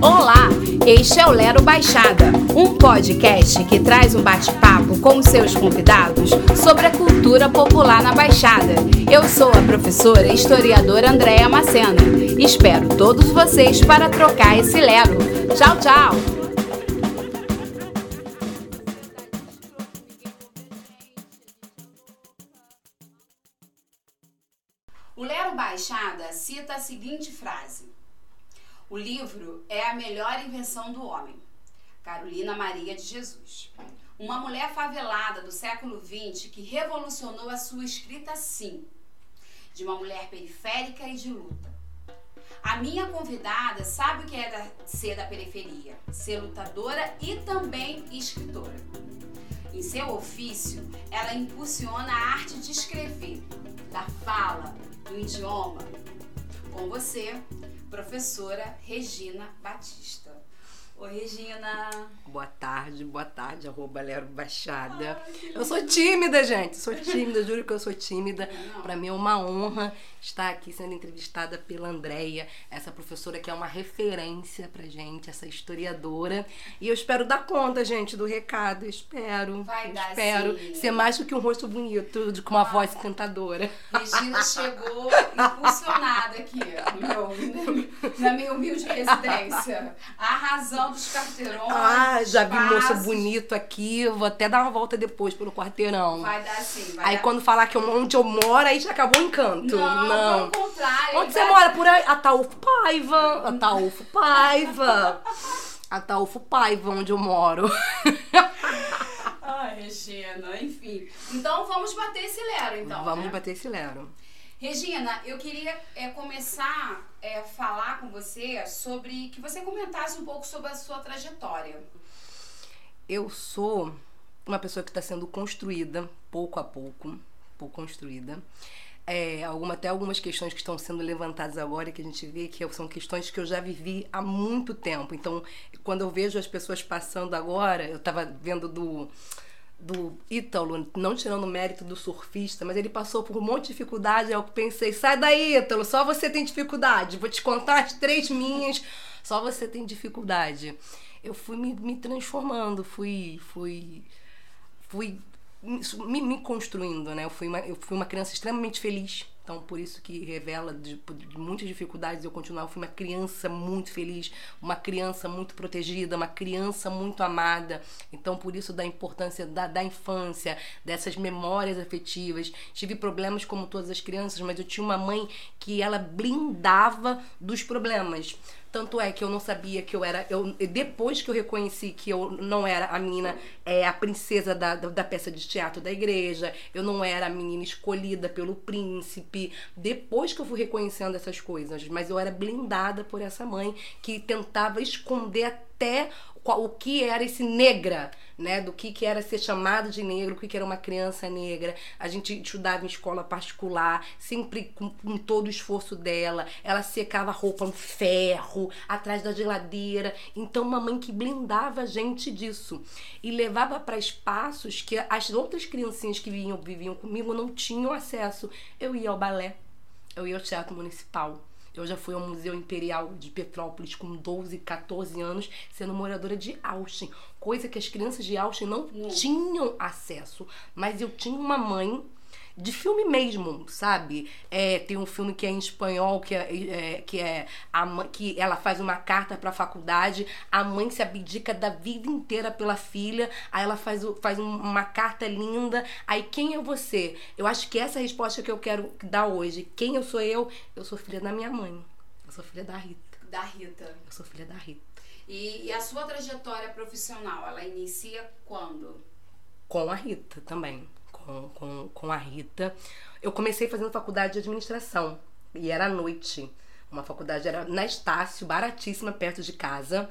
Olá, este é o Lero Baixada, um podcast que traz um bate-papo com seus convidados sobre a cultura popular na Baixada. Eu sou a professora e historiadora Andréa Macena. Espero todos vocês para trocar esse Lero. Tchau, tchau! Baixada cita a seguinte frase: O livro é a melhor invenção do homem. Carolina Maria de Jesus. Uma mulher favelada do século XX que revolucionou a sua escrita sim, de uma mulher periférica e de luta. A minha convidada sabe o que é ser da periferia, ser lutadora e também escritora. Em seu ofício, ela impulsiona a arte de escrever, da fala, do idioma. Com você, professora Regina Batista. Oi, Regina. Boa tarde, boa tarde, arroba Lero Baixada. Eu sou tímida, gente. Sou tímida, juro que eu sou tímida. Pra mim é uma honra estar aqui sendo entrevistada pela Andréia, essa professora que é uma referência pra gente, essa historiadora. E eu espero dar conta, gente, do recado. Eu espero. Vai eu dar espero sim. ser mais do que um rosto bonito, de- com uma voz cantadora. Regina chegou impulsionada aqui no meu- na minha humilde residência. A dos carteirões. Ah, já vi moço passos. bonito aqui. Vou até dar uma volta depois pelo quarteirão. Vai dar sim. Vai Aí dar. quando falar que onde eu moro, aí já acabou o encanto. Não, Não. pelo contrário. Onde você mora? Por aí? Ataúfo Paiva. Ataúfo Paiva. Ataúfo Paiva, onde eu moro. Ai, Regina, enfim. Então vamos bater esse lero, então. Vamos né? bater esse lero. Regina, eu queria é, começar a falar com você sobre que você comentasse um pouco sobre a sua trajetória. Eu sou uma pessoa que está sendo construída pouco a pouco, pouco construída. É, alguma, até algumas questões que estão sendo levantadas agora que a gente vê que são questões que eu já vivi há muito tempo. Então, quando eu vejo as pessoas passando agora, eu estava vendo do do Ítalo, não tirando o mérito do surfista, mas ele passou por um monte de dificuldade, eu pensei, sai daí, Ítalo, só você tem dificuldade, vou te contar as três minhas, só você tem dificuldade. Eu fui me, me transformando, fui, fui, fui me, me construindo, né? Eu fui, uma, eu fui uma criança extremamente feliz. Então, por isso que revela de, de muitas dificuldades eu continuar. Eu fui uma criança muito feliz, uma criança muito protegida, uma criança muito amada. Então, por isso da importância da, da infância, dessas memórias afetivas. Tive problemas como todas as crianças, mas eu tinha uma mãe que ela blindava dos problemas. Tanto é que eu não sabia que eu era. Eu, depois que eu reconheci que eu não era a menina, é, a princesa da, da, da peça de teatro da igreja, eu não era a menina escolhida pelo príncipe. Depois que eu fui reconhecendo essas coisas, mas eu era blindada por essa mãe que tentava esconder até qual- o que era esse negra, né? Do que, que era ser chamado de negro, o que, que era uma criança negra. A gente estudava em escola particular, sempre com, com todo o esforço dela. Ela secava roupa no ferro, atrás da geladeira. Então, uma mãe que blindava a gente disso. E levava para espaços que as outras criancinhas que vinham, viviam comigo não tinham acesso. Eu ia ao balé, eu ia ao teatro municipal. Eu já fui ao Museu Imperial de Petrópolis com 12, 14 anos, sendo moradora de Austin. Coisa que as crianças de Austin não tinham acesso. Mas eu tinha uma mãe de filme mesmo, sabe? É, tem um filme que é em espanhol, que é, é- que é a mãe, que ela faz uma carta para a faculdade, a mãe se abdica da vida inteira pela filha, aí ela faz, faz um- uma carta linda, aí quem é você? Eu acho que essa é a resposta que eu quero dar hoje. Quem eu sou eu? Eu sou filha da minha mãe. Eu sou filha da Rita. Da Rita. Eu sou filha da Rita. E, e a sua trajetória profissional, ela inicia quando? com a Rita também. Com, com, a Rita. Eu comecei fazendo faculdade de administração. E era à noite. Uma faculdade era na Estácio, baratíssima, perto de casa.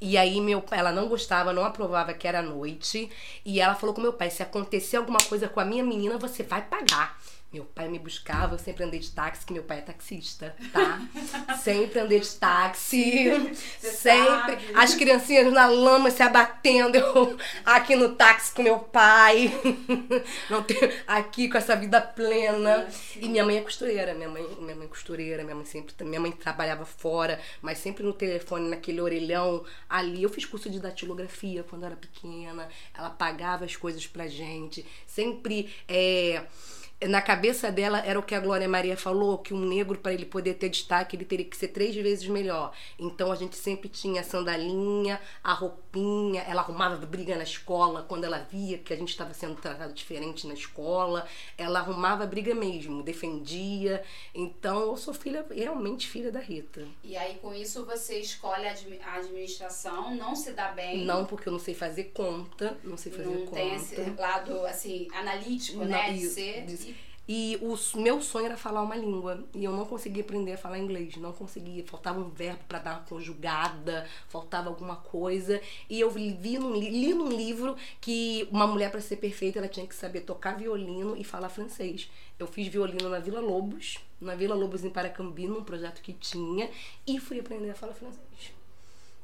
E aí meu ela não gostava, não aprovava que era à noite. E ela falou com meu pai: se acontecer alguma coisa com a minha menina, você vai pagar. Meu pai me buscava, eu sempre andei de táxi, que meu pai é taxista, tá? sempre andei de táxi. Você sempre. sabe. As criancinhas na lama se abatendo, eu aqui no táxi com meu pai. Não tenho, aqui com essa vida plena. E minha mãe é costureira, minha mãe, minha mãe é costureira, minha mãe sempre, minha mãe trabalhava fora, mas sempre no telefone, naquele orelhão ali. Eu fiz curso de datilografia quando eu era pequena. Ela pagava as coisas pra gente. Sempre é, na cabeça dela era o que a Glória Maria falou, que um negro, para ele poder ter destaque, ele teria que ser três vezes melhor. Então a gente sempre tinha a sandalinha, a roupinha, ela arrumava briga na escola quando ela via que a gente estava sendo tratado diferente na escola. Ela arrumava briga mesmo, defendia. Então eu sou filha, realmente filha da Rita. E aí, com isso, você escolhe a admi- a administração, não se dá bem. Não porque eu não sei fazer conta, não sei fazer não conta. tem esse lado, assim, analítico, Não, né? e- De ser. de- E o meu sonho era falar uma língua. E eu não conseguia aprender a falar inglês. Não conseguia. Faltava um verbo para dar uma conjugada, faltava alguma coisa. E eu vi, num, li num livro que uma mulher, para ser perfeita, ela tinha que saber tocar violino e falar francês. Eu fiz violino na Vila Lobos, na Vila Lobos em Paracambi, num projeto que tinha, e fui aprender a falar francês.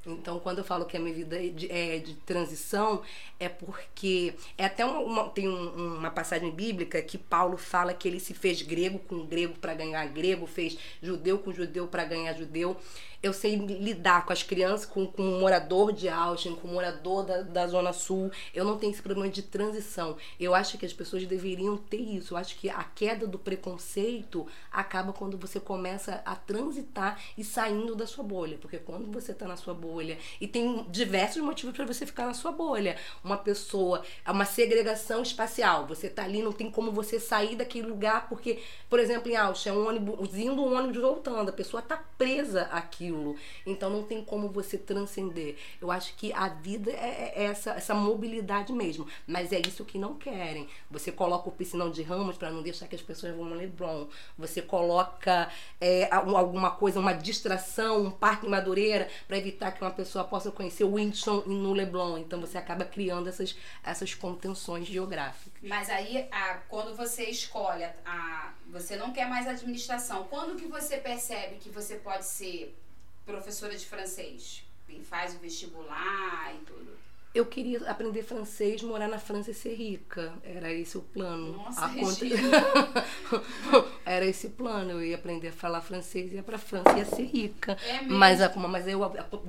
Então, quando eu falo que a minha vida é de, é de transição, é porque é até uma, uma- tem um- uma passagem bíblica que Paulo fala que ele se fez grego com grego para ganhar grego, fez judeu com judeu para ganhar judeu. Eu sei lidar com as crianças, com, com um morador de Austin, com um morador da, da Zona Sul. Eu não tenho esse problema de transição. Eu acho que as pessoas deveriam ter isso. Eu acho que a queda do preconceito acaba quando você começa a transitar e saindo da sua bolha. Porque quando você está na sua bolha, e tem diversos motivos para você ficar na sua bolha. Uma pessoa, é uma segregação espacial. Você tá ali, não tem como você sair daquele lugar, porque, por exemplo, em Austin, é um ônibus indo, um ônibus voltando. A pessoa tá presa àquilo. Então não tem como você transcender. Eu acho que a vida é, é essa, essa mobilidade mesmo. Mas é isso que não querem. Você coloca o piscinão de ramos para não deixar que as pessoas vão no Leblon. Você coloca é, al- alguma coisa, uma distração, um parque Madureira, para evitar que uma pessoa possa conhecer o Windsor no Leblon. Então você acaba criando essas, essas contenções geográficas. Mas aí, a, quando você escolhe, a- você não quer mais administração, quando que você percebe que você pode ser professora de francês? E faz o vestibular e tudo. Eu queria aprender francês, morar na França e ser rica. Era esse o plano. Nossa, A conta-. Era esse o plano. Eu ia aprender a falar francês, ia pra França e ia ser rica. É mesmo? mas, mas eu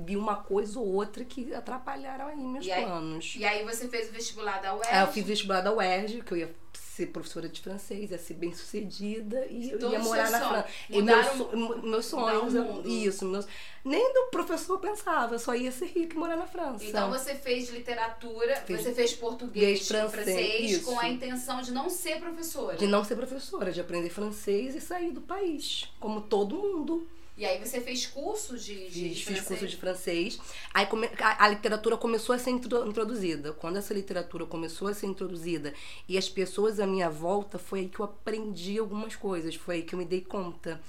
vi uma coisa ou outra que atrapalharam aí meus E aí- planos. E aí você fez o vestibular da UERJ? Aí eu fiz vestibular da UERJ, que eu ia ser professora de francês, ia ser bem sucedida e eu ia morar na. França. E meus, meus sonhos, isso, meus, nem do professor pensava, eu só ia ser rica e morar na França. Então você fez literatura, Fiz você fez português, francês, francês, com a intenção de não ser professora. De não ser professora, de aprender francês e sair do país, como todo mundo. E aí você fez curso de, de Fiz, fiz curso de francês. Aí come- a, a literatura começou a ser intro- introduzida. Quando essa literatura começou a ser introduzida e as pessoas à minha volta, foi aí que eu aprendi algumas coisas. Foi aí que eu me dei conta.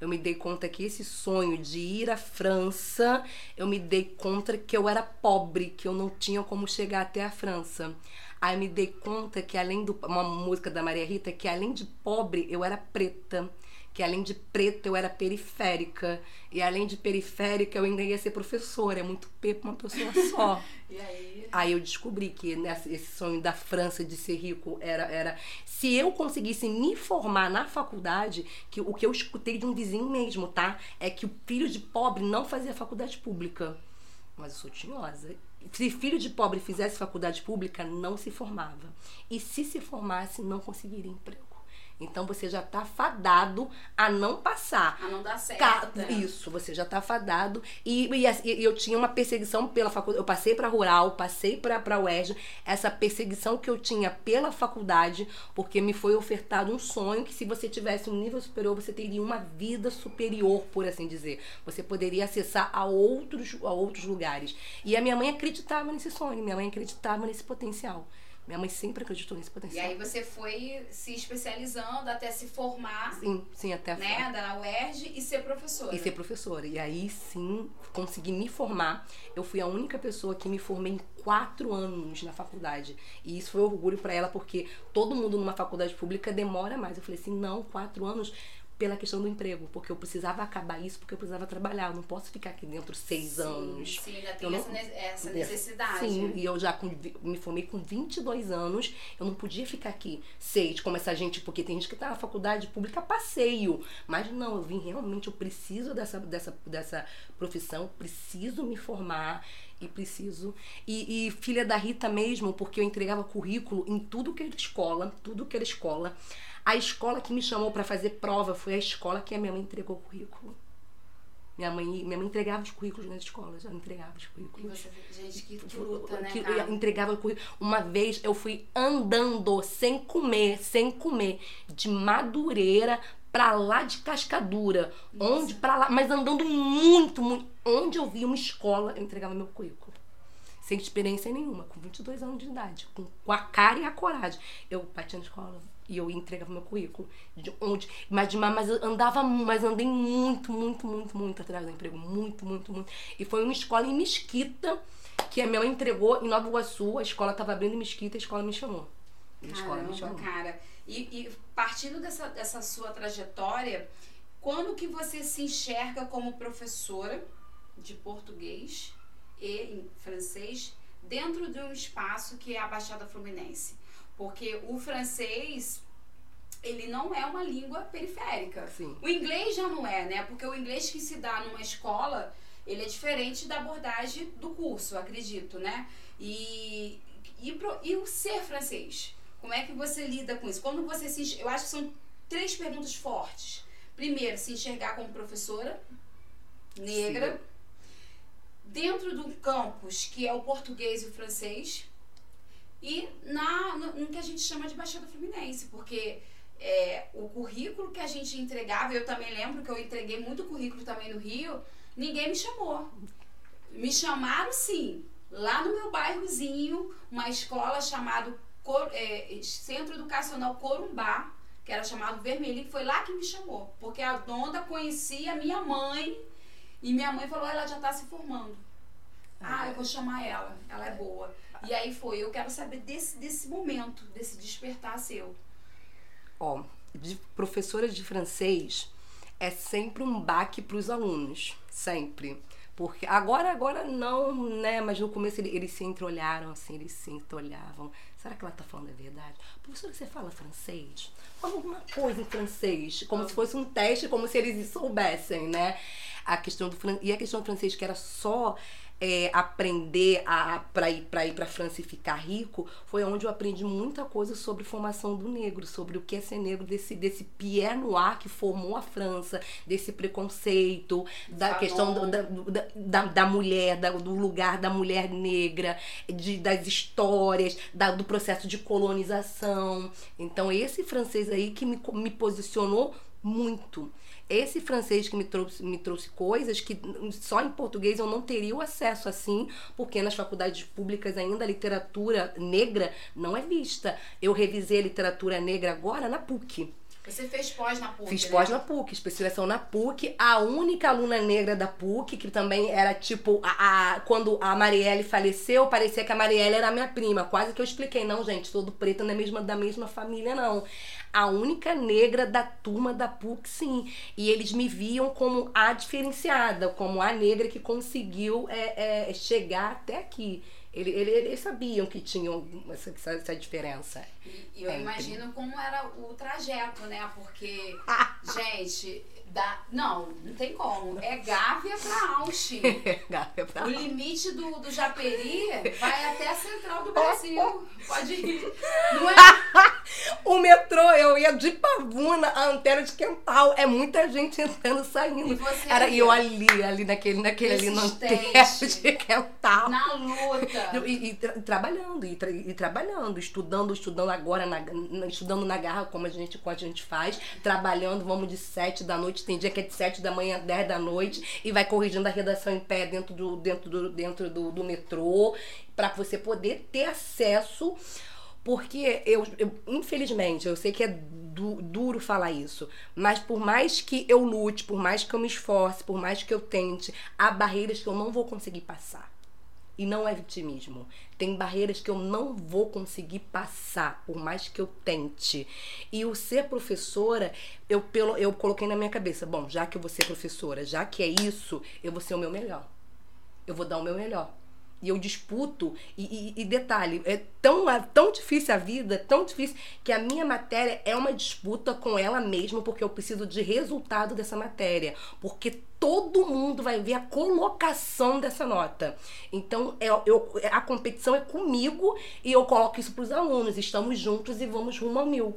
Eu me dei conta que esse sonho de ir à França, eu me dei conta que eu era pobre, que eu não tinha como chegar até a França. Aí eu me dei conta que além do uma música da Maria Rita, que além de pobre, eu era preta que além de preta eu era periférica e além de periférica eu ainda ia ser professora, é muito P pra uma pessoa só. E aí? Aí eu descobri que nessa- esse sonho da França de ser rico era, era. Se eu conseguisse me formar na faculdade, que o que eu escutei de um vizinho mesmo, tá? É que o filho de pobre não fazia faculdade pública. Mas eu sou tinhosa. Se filho de pobre fizesse faculdade pública, não se formava. E se se formasse, não conseguiria emprego. Então você já tá fadado a não passar. A não dar certo. Ca- né? Isso, você já tá fadado. E, e, e eu tinha uma perseguição pela faculdade. Eu passei pra rural, passei pra, pra UERJ. Essa perseguição que eu tinha pela faculdade, porque me foi ofertado um sonho que se você tivesse um nível superior, você teria uma vida superior, por assim dizer. Você poderia acessar a outros, a outros lugares. E a minha mãe acreditava nesse sonho, minha mãe acreditava nesse potencial. Minha mãe sempre acreditou nesse E potencial. aí você foi se especializando até se formar, Sim, sim, até né, da UERJ e ser professora. e ser professora. E aí sim, consegui me formar. Eu fui a única pessoa que me formei em quatro anos na faculdade. E isso foi orgulho pra ela, porque todo mundo numa faculdade pública demora mais. Eu falei assim, não, quatro anos pela questão do emprego, porque eu precisava acabar isso, porque eu precisava trabalhar. Eu não posso ficar aqui dentro seis Sim, anos. Sim, Eu tem não- essa, ne- essa necessidade. Sim, e eu já com me formei com 22 anos, eu não podia ficar aqui seis, como essa gente, porque tem gente que tá na faculdade pública passeio. Mas não, eu vim realmente, eu preciso dessa, dessa, dessa profissão, preciso me formar e preciso. E, e filha da Rita mesmo, porque eu entregava currículo em tudo que era escola, tudo que era escola. A escola que me chamou para fazer prova foi a escola que a minha mãe entregou o currículo. Minha mãe, minha mãe entregava os currículos nas escolas, ela entregava os currículos. você, gente, que, que luta, né, Que cara? entregava o currículo. Uma vez eu fui andando sem comer, sem comer, de Madureira pra lá de Cascadura, onde para lá, mas andando muito, muito, onde eu via uma escola, eu entregava meu currículo. Sem experiência nenhuma, com 22 anos de idade, com, com a cara e a coragem. Eu batia na escola e eu entregava meu currículo. De onde, mas, de- mas andava, mas andei muito, muito, muito, muito atrás do emprego. Muito, muito, muito. E foi uma escola em Mesquita que a minha mãe entregou em Nova Iguaçu. A escola estava abrindo em Mesquita a escola me chamou. A escola me chamou. cara. E, e partindo dessa, dessa sua trajetória, quando que você se enxerga como professora de português e francês dentro de um espaço que é a Baixada Fluminense? Porque o francês, ele não é uma língua periférica. Sim. O inglês já não é, né? Porque o inglês que se dá numa escola, ele é diferente da abordagem do curso, acredito, né? E, e, pro- e o ser francês? Como é que você lida com isso? Quando você se Eu acho que são três perguntas fortes. Primeiro, se enxergar como professora negra. Dentro do campus, que é o português e o francês. E na, no, no que a gente chama de Baixada Fluminense, porque é, o currículo que a gente entregava, eu também lembro que eu entreguei muito currículo também no Rio, ninguém me chamou. Me chamaram sim, lá no meu bairrozinho, uma escola chamada é, Centro Educacional Corumbá, que era chamado Vermelhinho, foi lá que me chamou, porque a dona conhecia minha mãe e minha mãe falou: ela já está se formando. Ah, eu vou chamar ela, ela é boa. E aí foi, eu quero saber desse, desse momento, desse despertar seu. Ó, de professora de francês é sempre um baque para os alunos, sempre. Porque agora, agora não, né? Mas no começo ele- eles se entreolharam, assim, eles se entreolhavam. Será que ela tá falando a verdade? Professora, você fala francês? Fala alguma coisa em francês, como se fosse um teste, como se eles soubessem, né? A questão do fran... E a questão do francês, que era só é, aprender a, para ir para ir para França e ficar rico, foi onde eu aprendi muita coisa sobre formação do negro, sobre o que é ser negro, desse, desse Pierre Noir que formou a França, desse preconceito, da Fanon. questão da, da, da, da mulher, da- do lugar da mulher negra, de, das histórias, da- do processo de colonização. Então, esse francês aí que me, me posicionou muito. Esse francês que me trouxe, me trouxe coisas que só em português eu não teria o acesso assim, porque nas faculdades públicas ainda a literatura negra não é vista. Eu revisei a literatura negra agora na PUC. Você fez pós na PUC, Fiz né? pós na PUC, especialização na PUC. A única aluna negra da PUC, que também era tipo. A, a- quando a Marielle faleceu, parecia que a Marielle era minha prima. Quase que eu expliquei. Não, gente, todo preto não é mesma, da mesma família, não. A única negra da turma da PUC, sim. E eles me viam como a diferenciada, como a negra que conseguiu é, é, chegar até aqui. Ele- ele- Eles sabiam que tinham essa, essa- diferença. E, eu É, imagino como era o trajeto, né? Porque, gente, dá... não, não tem como. É Gávea pra Austin. O limite do, do Japeri vai até a central do Brasil. Pode ir. Não é? O metrô, eu ia de Pavuna a Antero de Quental. É muita gente entrando e saindo. E você Era, ali, e eu ali, ali naquele, naquele ali no Persistente. de Quental. Na luta. E, e tra- trabalhando, e, tra- e trabalhando, estudando, estudando agora, na- estudando na garra, como a gente, como a gente faz, trabalhando, vamos de sete da noite, tem dia que é de sete da manhã, dez da noite, e vai corrigindo a redação em pé dentro do, dentro do, dentro do, do metrô, para você poder ter acesso Porque eu, eu infelizmente, eu sei que é du duro falar isso, mas por mais que eu lute, por mais que eu me esforce, por mais que eu tente, há barreiras que eu não vou conseguir passar. E não é vitimismo. Tem barreiras que eu não vou conseguir passar, por mais que eu tente. E o ser professora, eu, pelo, eu coloquei na minha cabeça: bom, já que eu vou ser professora, já que é isso, eu vou ser o meu melhor. Eu vou dar o meu melhor e eu disputo. E, e, e, detalhe, é tão, é tão difícil a vida, tão difícil, que a minha matéria é uma disputa com ela mesma, porque eu preciso de resultado dessa matéria. Porque todo mundo vai ver a colocação dessa nota. Então, é, eu, a competição é comigo e eu coloco isso para os alunos. Estamos juntos e vamos rumo ao mil.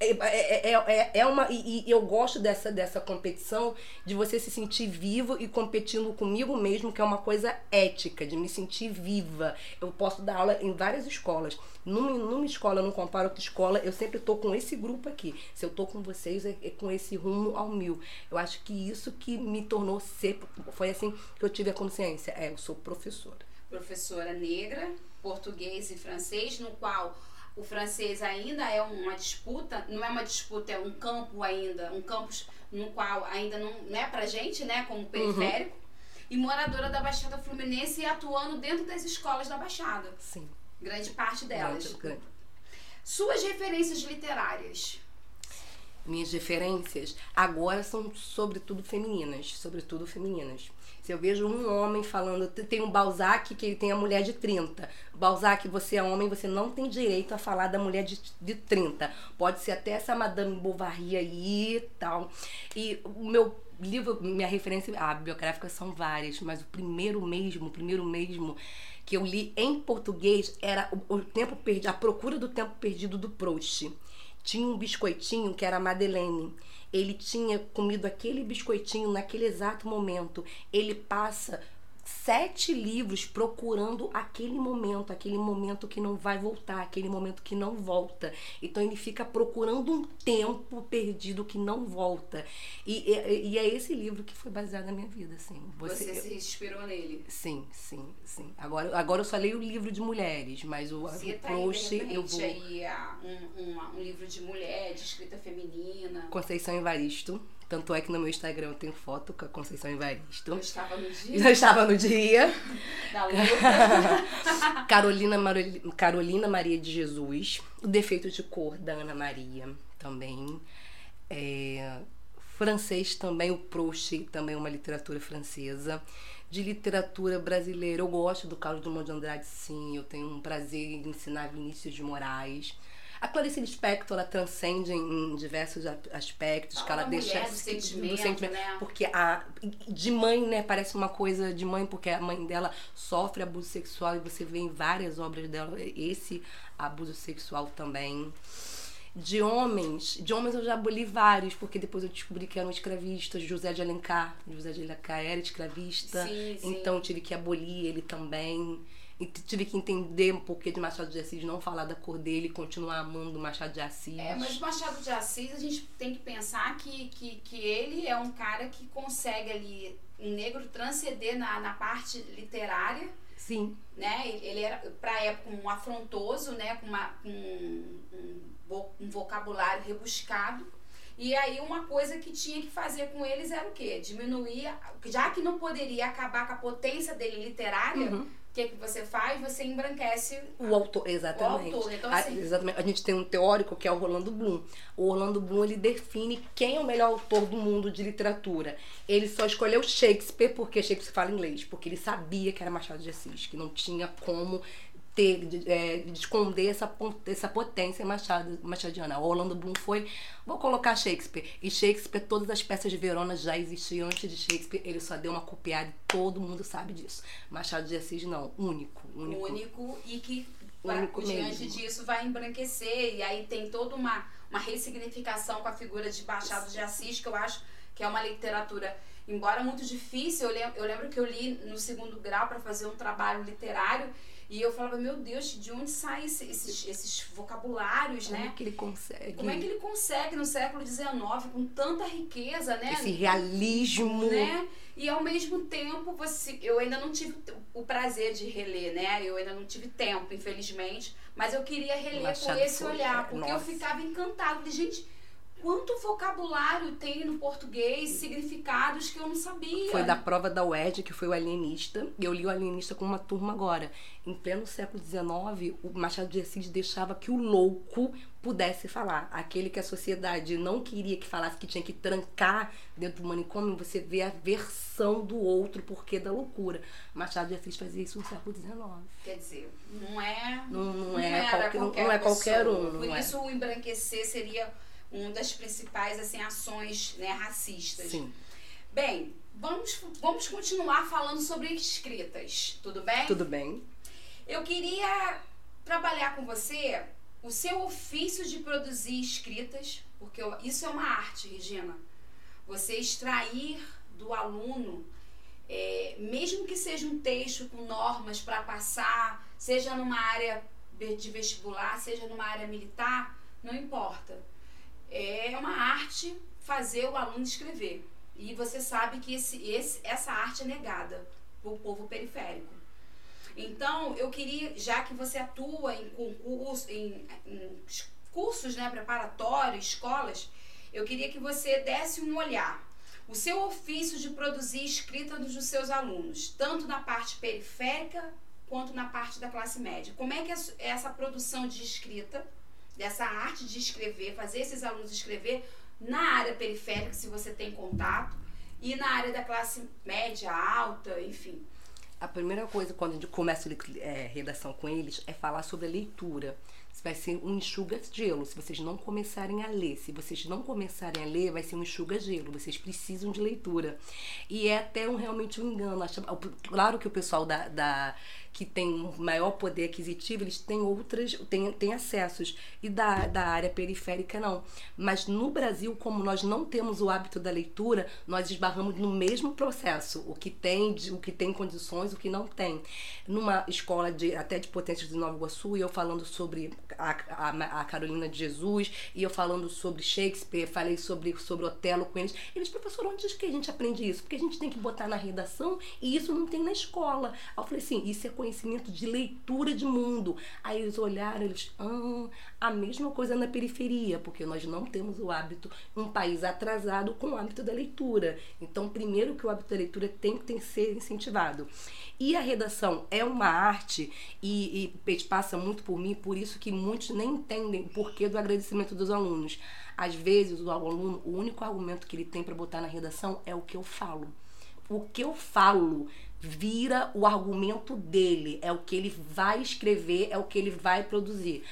É, é, é, é, uma. E, e, eu gosto dessa, dessa competição de você se sentir vivo e competindo comigo mesmo, que é uma coisa ética, de me sentir viva. Eu posso dar aula em várias escolas. Numa, numa escola, eu não comparo outra escola, eu sempre estou com esse grupo aqui. Se eu estou com vocês, é, é, com esse rumo ao mil. Eu acho que isso que me tornou ser. Foi assim que eu tive a consciência. É, eu sou professora. Professora negra, português e francês, no qual o francês ainda é uma disputa, não é uma disputa, é um campo ainda, um campus no qual ainda não, não é pra gente, né, como periférico. Uhum. E moradora da Baixada Fluminense e atuando dentro das escolas da Baixada. Sim. Grande parte delas. Grande. Suas referências literárias. Minhas referências agora são sobretudo femininas, sobretudo femininas. Se eu vejo um homem falando, tem um Balzac que ele tem a mulher de 30. Balzac, você é homem, você não tem direito a falar da mulher de, de 30. Pode ser até essa Madame Bovary aí e tal. E o meu livro, minha referência a biográfica são várias, mas o primeiro mesmo, o primeiro mesmo que eu li em português era o, o tempo perdido, a procura do tempo perdido do Proust. Tinha um biscoitinho que era a Madeleine ele tinha comido aquele biscoitinho naquele exato momento. Ele passa sete livros procurando aquele momento, aquele momento que não vai voltar, aquele momento que não volta. Então ele fica procurando um tempo perdido que não volta. E, e, e é esse livro que foi baseado na minha vida, assim. Você, Você se inspirou nele? Sim, sim, sim. Agora, agora eu só leio o livro de mulheres, mas o, Cita o Proust aí, eu vou aí um, um, um livro de mulher, de escrita feminina. Conceição Evaristo. Tanto é que no meu Instagram eu tenho foto com a Conceição Evaristo. Eu estava no dia. Eu estava no dia. Carolina, Carolina Maria de Jesus. O Defeito de Cor, da Ana Maria, também. É, francês também, o Proust, também uma literatura francesa. De literatura brasileira, eu gosto do Carlos Drummond de Andrade, sim. Eu tenho um prazer em ensinar Vinícius de Moraes. A Clarice Lispector, ela transcende em diversos aspectos, Fala que ela deixa do sentimento, do sentimento né? porque a de mãe, né, parece uma coisa de mãe porque a mãe dela sofre abuso sexual e você vê em várias obras dela esse abuso sexual também. De homens, de homens eu já aboli vários, porque depois eu descobri que eram escravistas. José de Alencar, José de Alencar era escravista, sim, sim. então tive que abolir ele também. E tive que entender um porquê de Machado de Assis não falar da cor dele e continuar amando Machado de Assis. É, mas Machado de Assis a gente tem que pensar que, que, que ele é um cara que consegue ali, um negro, transcender na, na parte literária. Sim. Né? Ele era, pra época, um afrontoso, né? Com, uma, um, um, um vocabulário rebuscado. E aí uma coisa que tinha que fazer com eles era o quê? Diminuir, já que não poderia acabar com a potência dele literária, uhum o que, que você faz? Você embranquece o autor. Exatamente. O autor. Então, assim, a, exatamente. A gente tem um teórico que é o Orlando Bloom. O Orlando Bloom ele define quem é o melhor autor do mundo de literatura. Ele só escolheu Shakespeare porque Shakespeare fala inglês, porque ele sabia que era Machado de Assis, que não tinha como ter, de, é, de esconder essa, essa potência machado, machadiana. O Orlando Bloom foi, vou colocar Shakespeare. E Shakespeare, todas as peças de Verona já existiam antes de Shakespeare, ele só deu uma copiada e todo mundo sabe disso. Machado de Assis não, único. Único, único e que único diante mesmo. disso vai embranquecer. E aí tem toda uma, uma ressignificação com a figura de Machado de Assis, que eu acho que é uma literatura embora muito difícil, eu lembro, eu lembro que eu li no segundo grau para fazer um trabalho literário E eu falava, meu Deus, de onde saem esses, esses vocabulários, Como né? é que ele consegue? Como é que ele consegue no século XIX, com tanta riqueza, né? Esse realismo. né? E ao mesmo tempo, você, eu ainda não tive o prazer de reler, né? Eu ainda não tive tempo, infelizmente. Mas eu queria reler com esse olhar, porque eu nossa. ficava encantada. Gente, quanto vocabulário tem no português, significados que eu não sabia. Foi da prova da UED, que foi o alienista. E eu li o alienista com uma turma agora. Em pleno século XIX, o Machado de Assis deixava que o louco pudesse falar. Aquele que a sociedade não queria que falasse, que tinha que trancar dentro do manicômio, você vê a versão do outro porque da loucura. Machado de Assis fazia isso no século XIX. Quer dizer, não é. Não, não é era qualquer, não é qualquer um. Não Por é. isso o embranquecer seria uma das principais assim, ações né, racistas. Sim. Bem, vamos, vamos continuar falando sobre escritas, tudo bem? Tudo bem. Eu queria trabalhar com você o seu ofício de produzir escritas, porque isso é uma arte, Regina. Você extrair do aluno, é, mesmo que seja um texto com normas para passar, seja numa área de vestibular, seja numa área militar, não importa. É uma arte fazer o aluno escrever. E você sabe que esse, esse, essa arte é negada o povo periférico. Então, eu queria, já que você atua em concurso, em, em cursos né, preparatórios, escolas, eu queria que você desse um olhar. O seu ofício de produzir escrita dos seus alunos, tanto na parte periférica quanto na parte da classe média. Como é que é su- essa produção de escrita, dessa arte de escrever, fazer esses alunos escrever na área periférica, se você tem contato, e na área da classe média, alta, enfim. A primeira coisa quando a gente começa a é, redação com eles é falar sobre a leitura. Vai ser um enxuga-gelo. Se vocês não começarem a ler, se vocês não começarem a ler, vai ser um enxuga-gelo. Vocês precisam de leitura. E é até um, realmente um engano. Claro que o pessoal da, da- que tem um maior poder aquisitivo, eles têm outras, têm, têm acessos. E da, da área periférica, não. Mas no Brasil, como nós não temos o hábito da leitura, nós esbarramos no mesmo processo. O que tem, o que tem condições, o que não tem. Numa escola de até de potências de Nova Iguaçu, eu falando sobre a, a, a Carolina de Jesus, e eu falando sobre Shakespeare, falei sobre, sobre Otelo com eles. Eles, professor, onde que a gente aprende isso? Porque a gente tem que botar na redação e isso não tem na escola. Aí eu falei assim, isso é conhecimento de leitura de mundo. Aí eles olharam, eles, ah, a mesma coisa na periferia, porque nós não temos o hábito, um país atrasado com o hábito da leitura. Então, primeiro que o hábito da leitura tem que ser incentivado. E a redação é uma arte e, e passa muito por mim, por isso que muitos nem entendem o porquê do agradecimento dos alunos. Às vezes, o aluno, o único argumento que ele tem para botar na redação é o que eu falo. O que eu falo vira o argumento dele, é o que ele vai escrever, é o que ele vai produzir.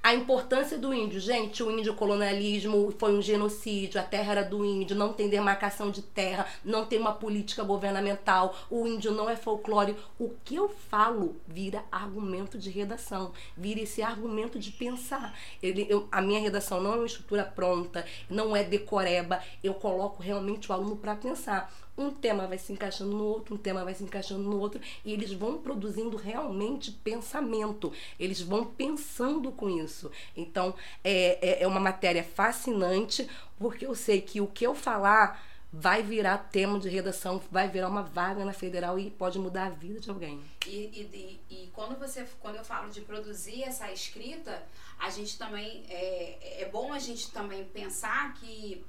A importância do índio, gente, o índio colonialismo foi um genocídio, a terra era do índio, não tem demarcação de terra, não tem uma política governamental, o índio não é folclore. O que eu falo vira argumento de redação, vira esse argumento de pensar. Ele, eu- a minha redação não é uma estrutura pronta, não é decoreba, eu coloco realmente o aluno para pensar um tema vai se encaixando no outro, um tema vai se encaixando no outro, e eles vão produzindo realmente pensamento, eles vão pensando com isso. Então, é, é, é uma matéria fascinante, porque eu sei que o que eu falar vai virar tema de redação, vai virar uma vaga na federal e pode mudar a vida de alguém. E, e, e, e quando você quando eu falo de produzir essa escrita, a gente também é, é bom a gente também pensar que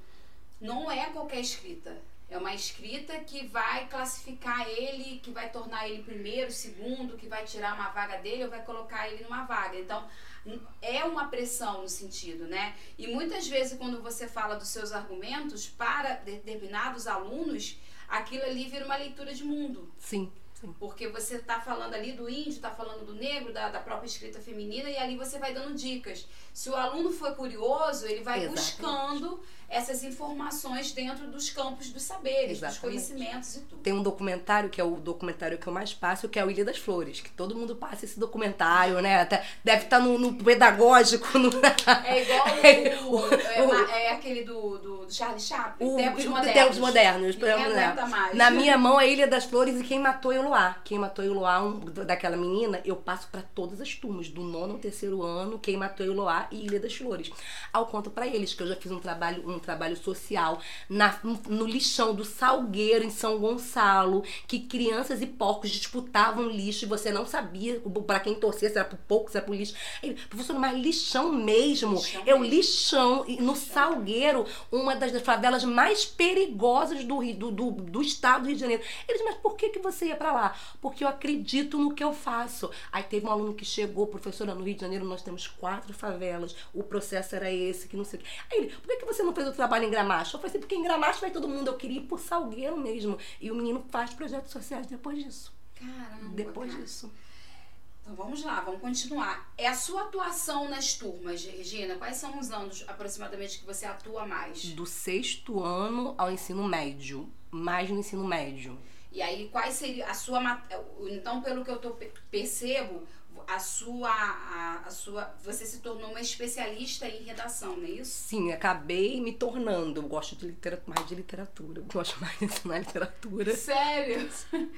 não é qualquer escrita. É uma escrita que vai classificar ele, que vai tornar ele primeiro, segundo, que vai tirar uma vaga dele ou vai colocar ele numa vaga. Então, é uma pressão no sentido, né? E muitas vezes, quando você fala dos seus argumentos para determinados alunos, aquilo ali vira uma leitura de mundo. Sim, sim. Porque você está falando ali do índio, está falando do negro, da, da própria escrita feminina, e ali você vai dando dicas. Se o aluno for curioso, ele vai Exatamente. buscando essas informações dentro dos campos dos saberes, Exatamente. dos conhecimentos e tudo. Tem um documentário que é o documentário que eu mais passo, que é o Ilha das Flores, que todo mundo passa esse documentário, né? Até, deve estar no, no pedagógico. No... É igual o, é, ma- é aquele do, do, do Charlie Chaplin, O, Tempos o- Modernos. Tempos modernos. Ninguém né? aguenta mais. Na minha mão é Ilha das Flores e quem matou Eloá. Quem matou Eloá, um, daquela menina, eu passo pra todas as turmas, do nono ao terceiro ano, quem matou Eloá e Ilha das Flores. Eu conto pra eles que eu já fiz um trabalho, um trabalho social na, no lixão do Salgueiro, em São Gonçalo, que crianças e porcos disputavam lixo e você não sabia pra quem torcer, se era pro pouco, se era pro lixo. Ele, professor, mas lixão mesmo. Lixão é o mesmo. lixão. E no Salgueiro, uma das favelas mais perigosas do, Rio- do, do, do estado do Rio de Janeiro. Eles, mas por que, que você ia pra lá? Porque eu acredito no que eu faço. Aí teve um aluno que chegou, professora, no Rio de Janeiro nós temos quatro favelas, o processo era esse, que não sei o quê. Aí ele, por que, que você não fez o trabalho em Gramacho? Eu falei assim, porque em Gramacho vai todo mundo, eu queria ir pro Salgueiro mesmo. E o menino faz projetos sociais depois disso. Caramba, Depois cara. disso. Então vamos lá, vamos continuar. É a sua atuação nas turmas, Regina? Quais são os anos aproximadamente que você atua mais? Do sexto ano ao ensino médio. Mais no ensino médio. E aí, quais seria a sua. Então, pelo que eu tô, pe- percebo, a sua, a, a sua. Você se tornou uma especialista em redação, não é isso? Sim, acabei me tornando. Eu gosto de literatura, mais de literatura. Eu gosto mais de ensinar literatura. Sério?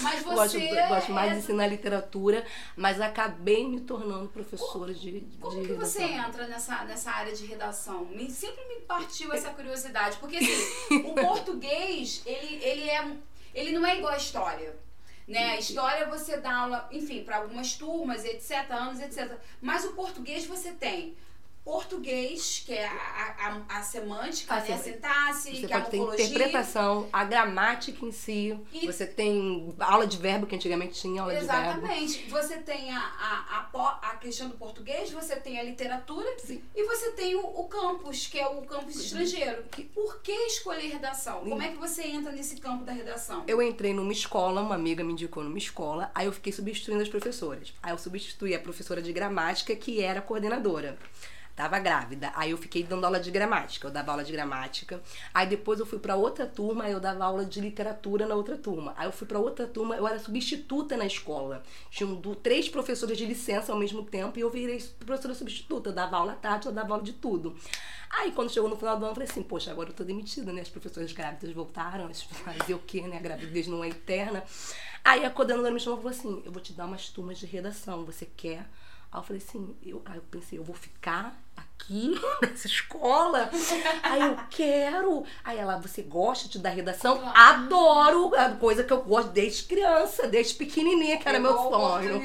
Mas gosto, você. eu gosto mais é- de ensinar literatura, mas acabei me tornando professora de, de Como que redação. você entra nessa, nessa área de redação? Me, sempre me partiu essa curiosidade. Porque assim, o português, ele, ele, é, ele não é igual a história. Né? A história você dá aula, enfim, para algumas turmas, etc., anos, etc. Mas o português você tem português, que é a, a, a semântica, A né? a sintaxe, Você que é a pode ter morfologia. interpretação, a gramática em si. E- Você tem aula de verbo, que antigamente tinha aula de verbo. Exatamente. Você tem a, a, a, questão do português, você tem a literatura Sim. e você tem o, o campus, que é o campus estrangeiro. Por que escolher redação? Como é que você entra nesse campo da redação? Eu entrei numa escola, uma amiga me indicou numa escola, aí eu fiquei substituindo as professoras. Aí eu substituí a professora de gramática, que era coordenadora. Tava grávida. Aí eu fiquei dando aula de gramática. Eu dava aula de gramática. Aí depois eu fui pra outra turma, eu dava aula de literatura na outra turma. Aí eu fui pra outra turma, eu era substituta na escola. Tinham três professores de licença ao mesmo tempo e eu virei professora substituta. Eu dava aula à tarde, eu dava aula de tudo. Aí quando chegou no final do ano, eu falei assim, poxa, agora eu tô demitida, né? As professoras grávidas voltaram, fazer o quê, né? A gravidez não é eterna. Aí a coordenadora me chamou e falou assim, eu vou te dar umas turmas de redação, você quer? Aí eu falei assim, eu, aí eu pensei, eu vou ficar aqui nessa escola? Aí eu quero. Aí ela, você gosta de dar redação? Adoro! A coisa que eu gosto desde criança, desde pequenininha, que era meu Pegou a sonho.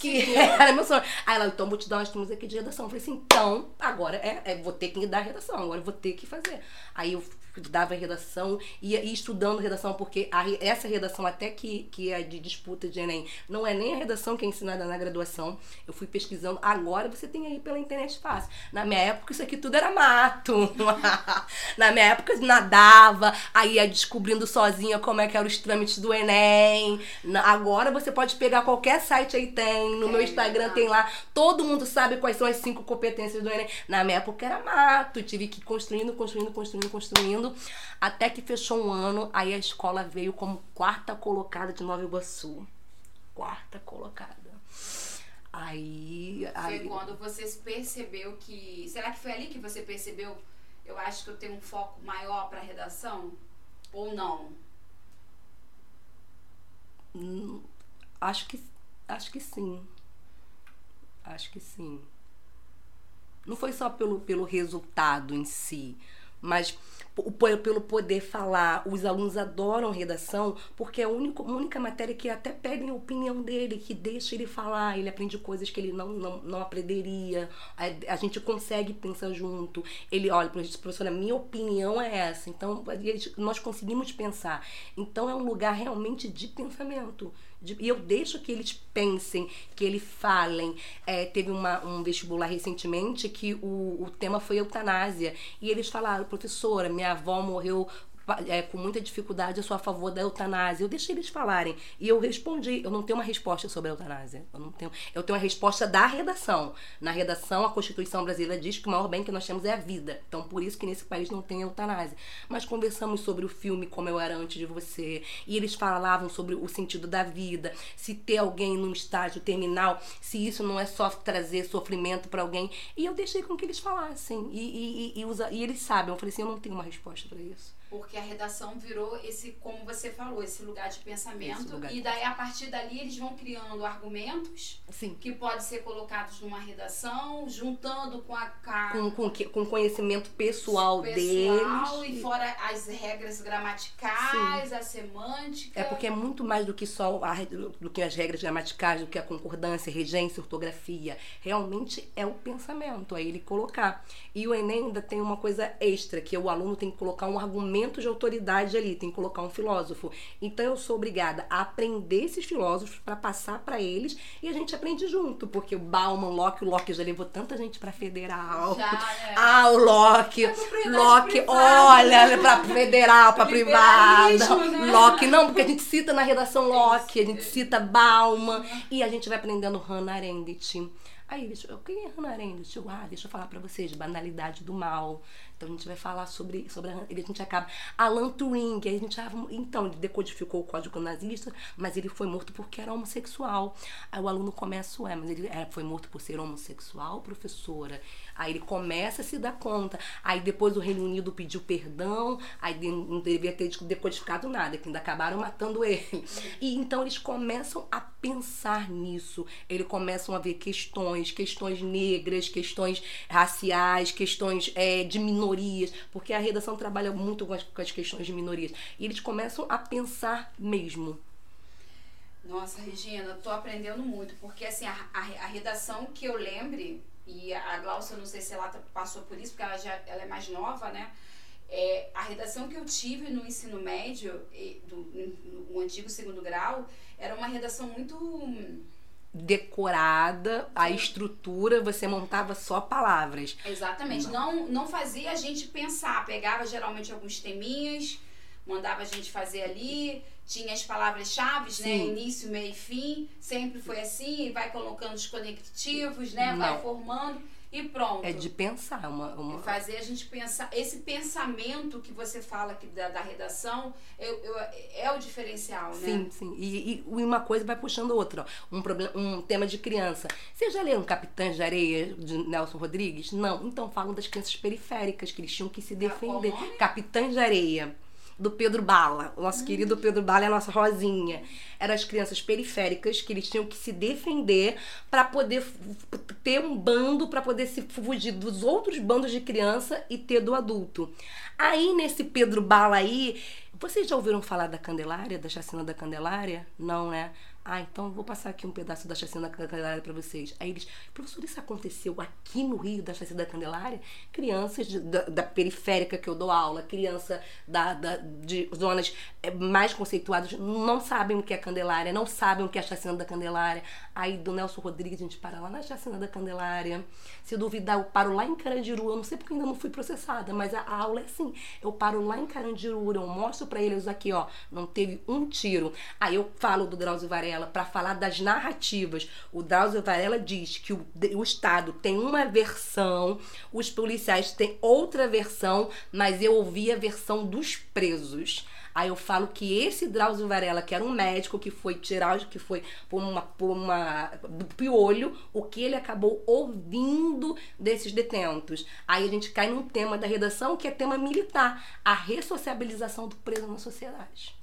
Que era meu sonho. Aí ela, então vou te dar umas turmas aqui de redação. Eu falei assim, então, agora é, é, vou ter que dar redação, agora eu vou ter que fazer. Aí eu dava redação, ia, ia estudando redação, porque a essa redação, até que, que é de disputa de Enem, não é nem a redação que é ensinada na graduação. Eu fui pesquisando. Agora você tem aí pela internet fácil. Na minha época, isso aqui tudo era mato. na minha época, nadava, aí ia descobrindo sozinha como é que eram os trâmites do Enem. Agora você pode pegar qualquer site aí tem. No meu É, Instagram tá. tem lá. Todo mundo sabe quais são as cinco competências do Enem. Na minha época era mato. Tive que ir construindo, construindo, construindo, construindo. Até que fechou um ano. Aí a escola veio como quarta colocada de Nova Iguaçu. Quarta colocada. Aí. Foi aí quando você percebeu que. Será que foi ali que você percebeu? Eu acho que eu tenho um foco maior para redação? Ou não? Hum, Acho que, acho que sim. Acho que sim. Não foi só pelo, pelo resultado em si, mas pelo poder falar. Os alunos adoram redação porque é a única, única matéria que até pedem a opinião dele, que deixa ele falar. Ele aprende coisas que ele não, não, não aprenderia. A, a gente consegue pensar junto. Ele olha para professora, minha opinião é essa. Então, nós conseguimos pensar. Então, é um lugar realmente de pensamento. De- e eu deixo que eles pensem, que eles falem. É, teve uma, um vestibular recentemente que o, o tema foi eutanásia. E eles falaram, professora, minha avó morreu é, com muita dificuldade, eu sou a favor da eutanásia. Eu deixei eles falarem. E eu respondi. Eu não tenho uma resposta sobre a eutanásia. Eu não tenho. Eu tenho a resposta da redação. Na redação, a Constituição brasileira diz que o maior bem que nós temos é a vida. Então, por isso que nesse país não tem eutanásia. Mas conversamos sobre o filme Como Eu Era Antes de Você. E eles falavam sobre o sentido da vida. Se ter alguém num estágio terminal, se isso não é só trazer sofrimento para alguém. E eu deixei com que eles falassem. E, e, e, e, usa, e eles sabem. Eu falei assim: eu não tenho uma resposta para isso porque a redação virou esse, como você falou, esse lugar de pensamento. Lugar e daí, a partir dali, eles vão criando argumentos Sim. que podem ser colocados numa redação, juntando com a. Com, com, com conhecimento pessoal, pessoal deles. E fora as regras gramaticais, Sim. a semântica. É porque é muito mais do que só a, do que as regras gramaticais, do que a concordância, regência, ortografia. Realmente é o pensamento, é ele colocar. E o Enem ainda tem uma coisa extra, que o aluno tem que colocar um argumento de autoridade ali, tem que colocar um filósofo. Então eu sou obrigada a aprender esses filósofos para passar para eles e a gente aprende junto, porque o Bauman, Locke, o Locke já levou tanta gente para federal. Já, é. Ah, o Locke, Locke, olha, para federal, para privada. Né? Locke, não, porque a gente cita na redação Locke, a gente cita Bauman e a gente vai aprendendo Hannah Arendt. Aí eles, quem é Hannah Arendt? Eu, ah, deixa eu falar para vocês, banalidade do mal. Então a gente vai falar sobre, sobre a, a gente acaba. Alan Turing, a gente então, ele decodificou o código nazista, mas ele foi morto porque era homossexual. Aí o aluno começa, ué, mas ele é, foi morto por ser homossexual, professora. Aí ele começa a se dar conta. Aí depois o Reino Unido pediu perdão, aí não devia ter decodificado nada, que ainda acabaram matando ele. E então eles começam a pensar nisso. Eles começam a ver questões, questões negras, questões raciais, questões é, de minorias minorias, porque a redação trabalha muito com as, com as questões de minorias. E eles começam a pensar mesmo. Nossa, Regina, tô aprendendo muito, porque assim, a, a, a, redação que eu lembre, e a Glaucia, não sei se ela passou por isso, porque ela já ela é mais nova, né? É, a redação que eu tive no ensino médio, do, no, no antigo segundo grau, era uma redação muito decorada, a estrutura, você montava só palavras. Exatamente. Não. não, não fazia a gente pensar. Pegava geralmente alguns teminhas, mandava a gente fazer ali, tinha as palavras-chave, né? Início, meio e fim. Sempre foi assim, vai colocando os conectivos, né? Não. Vai formando e pronto. É de pensar. Uma, uma... É fazer a gente pensar. Esse pensamento que você fala aqui da, da redação eu, eu, é o diferencial, né? Sim, sim. E, e uma coisa vai puxando outra. Ó. Um, problema, um tema de criança. Você já leu Capitães de Areia, de Nelson Rodrigues? Não. Então falam das crianças periféricas, que eles tinham que se defender. Capitães de Areia do Pedro Bala. O nosso querido Pedro Bala é a nossa Rosinha. Eram as crianças periféricas que eles tinham que se defender para poder ter um bando, para poder se fugir dos outros bandos de criança e ter do adulto. Aí, nesse Pedro Bala aí, vocês já ouviram falar da Candelária, da chacina da Candelária? Não, né? Ah, então vou passar aqui um pedaço da chacina da Candelária para vocês. Aí eles, professor, isso aconteceu aqui no Rio, da chacina da Candelária? Crianças de, da, da, periférica que eu dou aula, criança da, da, de zonas eh, mais conceituadas, não sabem o que é Candelária, não sabem o que é a chacina da Candelária. Aí do Nelson Rodrigues a gente para lá na chacina da Candelária. Se duvidar, eu paro lá em Carandiru. Eu não sei porque ainda não fui processada, mas a, a aula é assim. Eu paro lá em Carandiru, eu mostro para eles aqui, ó, não teve um tiro. Aí eu falo do Drauzio Varela Varela para falar das narrativas. O Drauzio Varela diz que o, o Estado tem uma versão, os policiais têm outra versão, mas eu ouvi a versão dos presos. Aí eu falo que esse Drauzio Varela, que era um médico que foi tirar, que foi por uma, por uma do piolho, o que ele acabou ouvindo desses detentos. Aí a gente cai num tema da redação que é tema militar, a ressociabilização do preso na sociedade.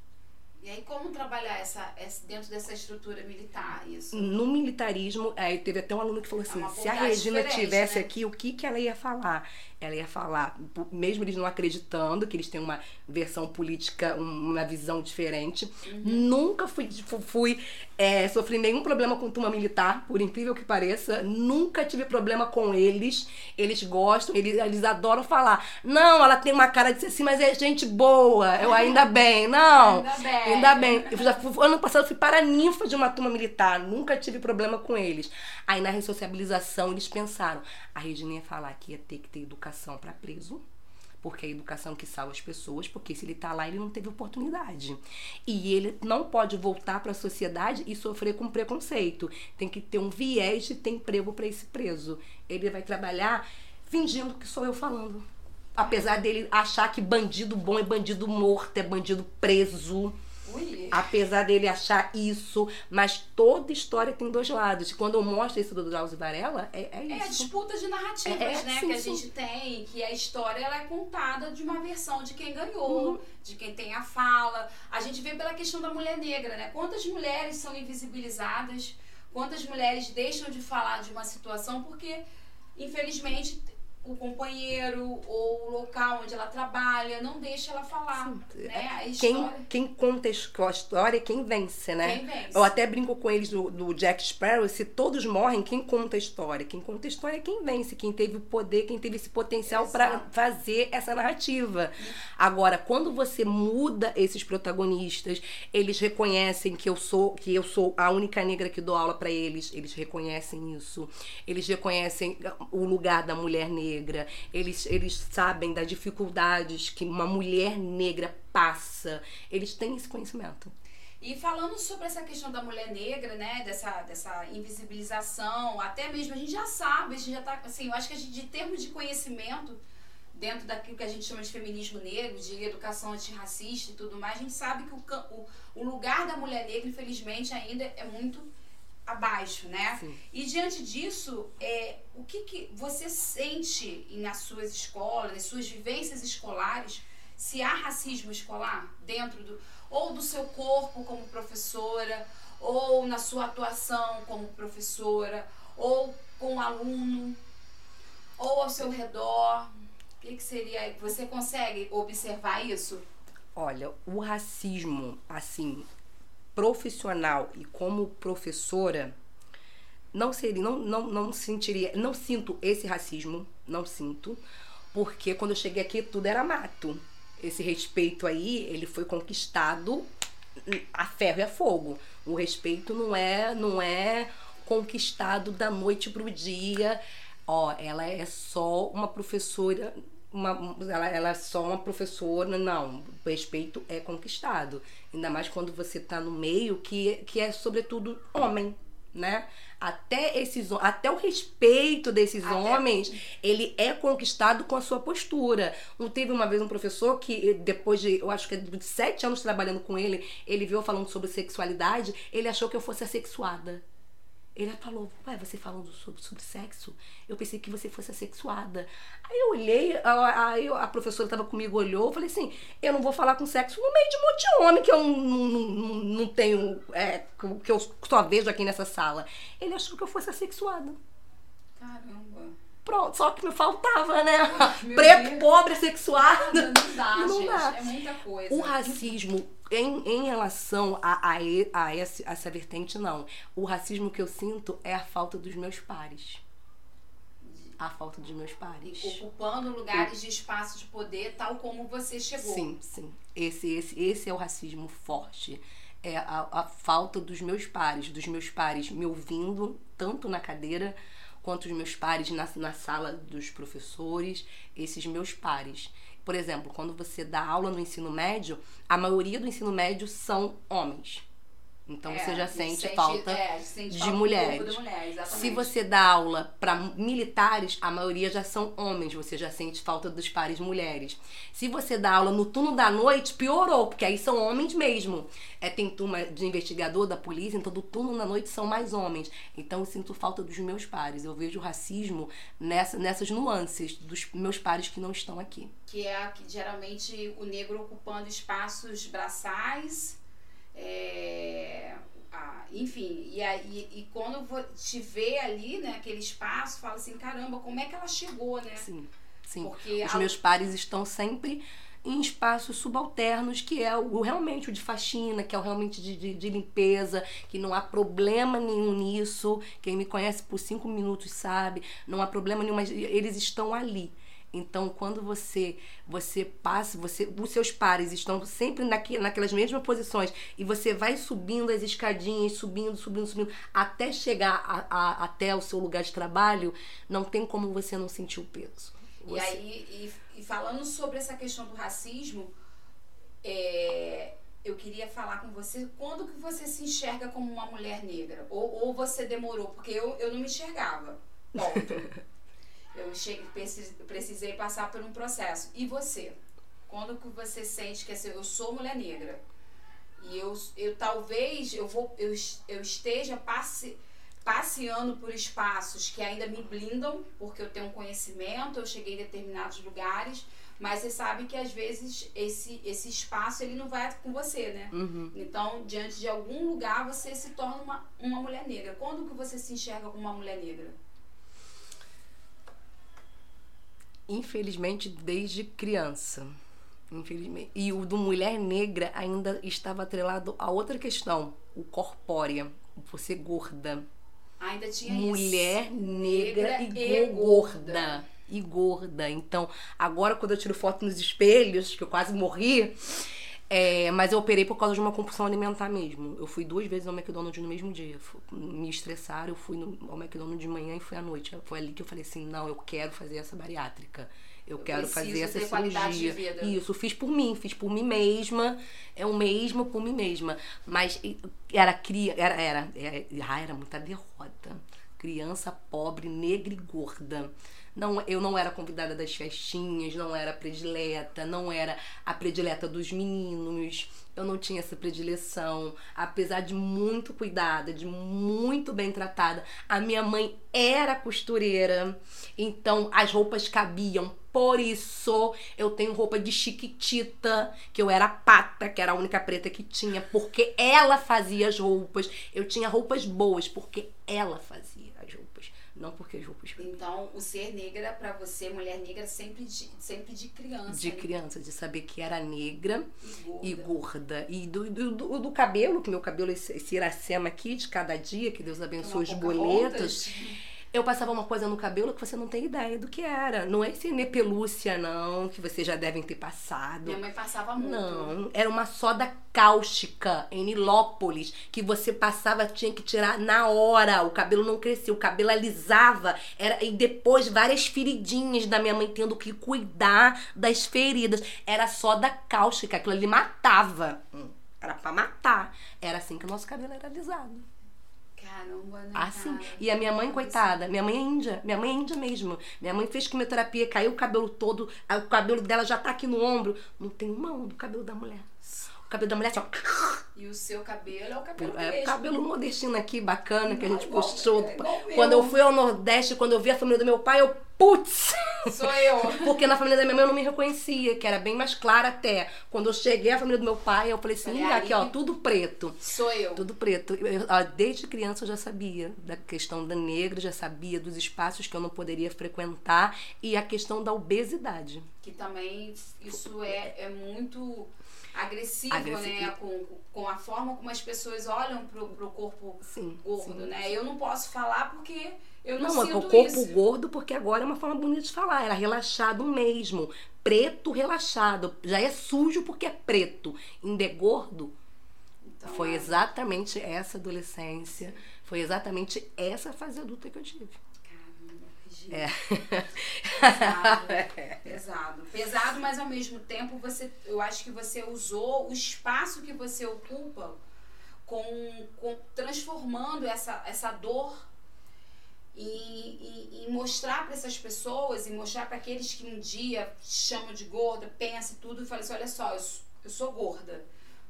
E aí, como trabalhar essa, essa, dentro dessa estrutura militar? Isso? No militarismo, aí teve até um aluno que falou é assim: é se a Regina tivesse né? aqui, o que, que ela ia falar? ela ia falar, mesmo eles não acreditando que eles têm uma versão política, uma visão diferente. Uhum. Nunca fui, fui é, sofri nenhum problema com turma militar, por incrível que pareça. Nunca tive problema com eles. Eles gostam, eles, eles adoram falar. Não, ela tem uma cara de ser assim, mas é gente boa. Eu ainda bem. Não, ainda bem. Ainda bem. Eu já fui, ano passado fui para ninfa de uma turma militar. Nunca tive problema com eles. Aí na ressociabilização eles pensaram, a Regina ia falar que ia ter que ter educação para preso, porque é a educação que salva as pessoas, porque se ele está lá, ele não teve oportunidade. E ele não pode voltar para a sociedade e sofrer com preconceito. Tem que ter um viés de ter emprego para esse preso. Ele vai trabalhar fingindo que sou eu falando. Apesar dele achar que bandido bom é bandido morto, é bandido preso. Apesar dele achar isso, mas toda história tem dois lados. Quando eu mostro isso do Drauzio Varela, é, é É a isso. disputa de narrativas, É, é, né? sim, que a sim. gente tem, que a história ela é contada de uma versão de quem ganhou, Uhum. de quem tem a fala. A gente vê pela questão da mulher negra, né? Quantas mulheres são invisibilizadas, quantas mulheres deixam de falar de uma situação porque, infelizmente, o companheiro ou o local onde ela trabalha não deixa ela falar. Né? A Quem, história. quem conta a história é quem vence, né? Quem vence. Eu até brinco com eles do, do Jack Sparrow, se todos morrem, quem conta a história? Quem conta a história é quem vence, quem teve o poder, quem teve esse potencial para fazer essa narrativa. Agora, quando você muda esses protagonistas, eles reconhecem que eu sou, que eu sou a única negra que dou aula para eles, eles reconhecem isso. Eles reconhecem o lugar da mulher negra. Eles eles sabem das dificuldades que uma mulher negra passa. Eles têm esse conhecimento. E falando sobre essa questão da mulher negra, né, dessa, dessa invisibilização, até mesmo a gente já sabe, a gente já tá, assim, eu acho que a gente, de termos de conhecimento, dentro daquilo que a gente chama de feminismo negro, de educação antirracista e tudo mais, a gente sabe que o, o, o lugar da mulher negra, infelizmente, ainda é muito abaixo, né? Sim. E diante disso, é, o que, que você sente nas suas escolas, nas suas vivências escolares, se há racismo escolar dentro do ou do seu corpo como professora, ou na sua atuação como professora, ou com o aluno, ou ao seu redor? O que, que seria? Você consegue observar isso? Olha, o racismo, assim, profissional e como professora, não seria, não, não, não sentiria, não sinto esse racismo, não sinto, porque quando eu cheguei aqui tudo era mato. Esse respeito aí, ele foi conquistado a ferro e a fogo. O respeito não é, não é conquistado da noite pro dia. Ó, ela é só uma professora, uma, ela, ela é só uma professora, não. O respeito é conquistado. Ainda mais quando você tá no meio que, que é sobretudo homem, né? Até esses até o respeito desses Até- homens, ele é conquistado com a sua postura. Um, teve uma vez um professor que, depois de, eu acho que de sete anos trabalhando com ele, ele viu falando sobre sexualidade, ele achou que eu fosse assexuada. Ele falou, ué, você falando sobre, sobre sexo? Eu pensei que você fosse assexuada. Aí eu olhei, a- aí a professora estava comigo, olhou, eu falei assim, eu não vou falar com sexo no meio de um monte de homem que eu não, não, não tenho, é, que eu só vejo aqui nessa sala. Ele achou que eu fosse assexuada. Caramba. Pronto, só que me faltava, né? Meu Preto, Deus. pobre, sexuado. Não dá, Não gente. dá. É muita coisa. O racismo, em, em relação a, a, a esse- a essa vertente, não. O racismo que eu sinto é a falta dos meus pares. A falta dos meus pares. Ocupando lugares de espaço de poder, tal como você chegou. Sim, sim. Esse, esse, esse é o racismo forte. É a, a falta dos meus pares, dos meus pares me ouvindo, tanto na cadeira quanto os meus pares na, na sala dos professores, esses meus pares. Por exemplo, quando você dá aula no ensino médio, a maioria do ensino médio são homens. Então É, você já a gente sente, falta é, sente de falta mulheres. mulher, se você dá aula para militares, a maioria já são homens, você já sente falta dos pares mulheres. Se você dá aula no turno da noite, piorou, porque aí são homens mesmo. É, tem turma de investigador da polícia, então do turno da noite são mais homens. Então eu sinto falta dos meus pares. Eu vejo racismo nessa, nessas nuances dos meus pares que não estão aqui. Que é geralmente o negro ocupando espaços braçais, é, ah, enfim, e, aí, e quando te vê ali, né, aquele espaço, fala assim, caramba, como é que ela chegou, né? Sim, sim. Porque Os a- meus pares estão sempre em espaços subalternos, que é o realmente o de faxina, que é o realmente de, de, de limpeza, que não há problema nenhum nisso. Quem me conhece por cinco minutos sabe, não há problema nenhum, mas eles estão ali. Então, quando você você passa, você, os seus pares estão sempre naque, naquelas mesmas posições e você vai subindo as escadinhas, subindo, subindo, subindo, até chegar a, a- até o seu lugar de trabalho, não tem como você não sentir o peso. E aí, e, e, falando sobre essa questão do racismo, é, eu queria falar com você quando que você se enxerga como uma mulher negra? Ou, ou você demorou? Porque eu, eu não me enxergava. Ponto. eu cheguei, precisei passar por um processo. E você? Quando que você sente que assim, eu sou mulher negra? E eu, eu talvez eu vou eu, eu esteja passe, passeando por espaços que ainda me blindam, porque eu tenho um conhecimento, eu cheguei em determinados lugares, mas você sabe que às vezes esse, esse espaço ele não vai com você, né? Uhum. Então, diante de algum lugar, você se torna uma, uma mulher negra. Quando que você se enxerga como uma mulher negra? Infelizmente, desde criança. Infelizmente. E o do mulher negra ainda estava atrelado a outra questão, o corpórea, você gorda. Ainda tinha mulher isso. negra, negra e, e gorda. gorda e gorda. Então, agora quando eu tiro foto nos espelhos, que eu quase morri, é, mas eu operei por causa de uma compulsão alimentar mesmo. Eu fui duas vezes ao McDonald's no mesmo dia. Me estressaram, eu fui no, ao McDonald's de manhã e fui à noite. Foi ali que eu falei assim: não, eu quero fazer essa bariátrica. Eu, eu quero fazer essa cirurgia. Isso, fiz por mim, fiz por mim mesma. É o mesmo por mim mesma. Mas era cria, era, era, era, ah, era muita derrota. Criança pobre, negra e gorda. Não, eu não era convidada das festinhas, não era predileta, não era a predileta dos meninos. Eu não tinha essa predileção, apesar de muito cuidada, de muito bem tratada. A minha mãe era costureira, então as roupas cabiam. Por isso eu tenho roupa de chiquitita, que eu era pata, que era a única preta que tinha, porque ela fazia as roupas. Eu tinha roupas boas porque ela fazia não porque as roupas. Então, o ser negra para você, mulher negra, sempre de, sempre de criança. De né? criança, de saber que era negra e gorda. E, gorda. e do, do, do, do, cabelo, que meu cabelo, esse, esse iracema aqui de cada dia, que Deus abençoe os boletos. Eu passava uma coisa no cabelo que você não tem ideia do que era. Não é esse nepelúcia, não, que vocês já devem ter passado. Minha mãe passava muito. Não, era uma soda cáustica em Nilópolis, que você passava, tinha que tirar na hora. O cabelo não crescia, o cabelo alisava. Era, e depois várias feridinhas da minha mãe tendo que cuidar das feridas. Era soda cáustica, aquilo ali matava. Hum, era pra matar. Era assim que o nosso cabelo era alisado. Caramba, né? Assim. Cara? E a minha mãe, coitada, minha mãe é índia. Minha mãe é índia mesmo. Minha mãe fez quimioterapia, caiu o cabelo todo, o cabelo dela já tá aqui no ombro. Não tem mão do cabelo da mulher. O cabelo da mulher assim, ó. E o seu cabelo é o cabelo É mesmo. cabelo nordestino aqui, bacana, que a gente postou. É quando eu fui ao Nordeste, quando eu vi a família do meu pai, eu, putz! Sou eu. Porque na família da minha mãe eu não me reconhecia, que era bem mais clara até. Quando eu cheguei à família do meu pai, eu falei assim, falei, aqui ó, tudo preto. Sou eu. Tudo preto. Eu, desde criança eu já sabia da questão da negra, já sabia dos espaços que eu não poderia frequentar e a questão da obesidade. Que também, isso é, é muito agressivo, agressivo. né? Com, com a forma como as pessoas olham pro, pro corpo sim, gordo, sim, né? Sim. Eu não posso falar porque eu não, não sinto o corpo isso. gordo porque agora é uma forma bonita de falar. Era relaxado mesmo. Preto relaxado. Já é sujo porque é preto. Ainda é gordo. Então, foi é. exatamente essa adolescência. Foi exatamente essa fase adulta que eu tive. É. Pesado, pesado. Pesado, mas ao mesmo tempo você, eu acho que você usou o espaço que você ocupa com, com transformando essa, essa dor e, e, mostrar para essas pessoas e mostrar para aqueles que um dia chamam de gorda, pensa tudo e fala assim, olha só, eu, eu sou gorda,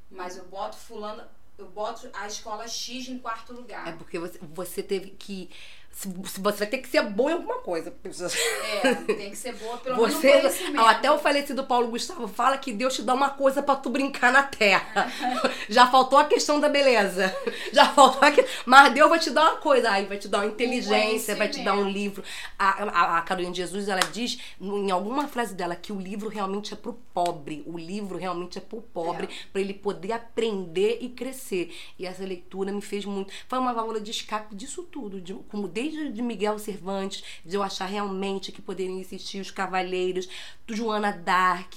mas eu boto fulano, eu boto a escola X em quarto lugar. É porque você, você teve que você vai ter que ser boa em alguma coisa. É, tem que ser boa pelo você, menos conhecimento. Até o falecido Paulo Gustavo fala que Deus te dá uma coisa para tu brincar na terra. Já faltou a questão da beleza. Já faltou a... Mas Deus vai te dar uma coisa. Aí vai te dar uma inteligência, vai te dar um livro. A, a, a Carolina de Jesus, ela diz em alguma frase dela que o livro realmente é pro pobre. O livro realmente é pro pobre, é. para ele poder aprender e crescer. E essa leitura me fez muito. Foi uma válvula de escape disso tudo. De, como Deus desde de Miguel Cervantes, de eu achar realmente que poderiam existir os cavaleiros, Joana Dark,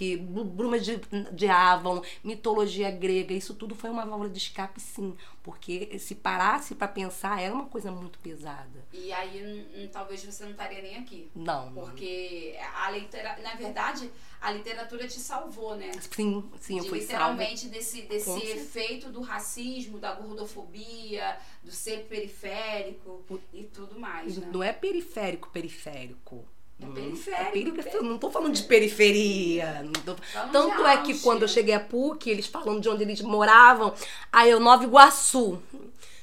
Bruma de, de Avon, mitologia grega, isso tudo foi uma válvula de escape, sim. Porque se parasse para pensar, era uma coisa muito pesada. E aí, talvez você não estaria nem aqui. Não. Porque a literatura, na verdade, a literatura te salvou, né? Sim, sim, de, foi Literalmente salva. desse, desse efeito do racismo, da gordofobia, do ser periférico o, e tudo mais. Né? Não é periférico, periférico. É periférico. Não tô falando de periferia. Tô... Tanto é que quando eu cheguei a PUC, eles falando de onde eles moravam, aí eu, Nova Iguaçu.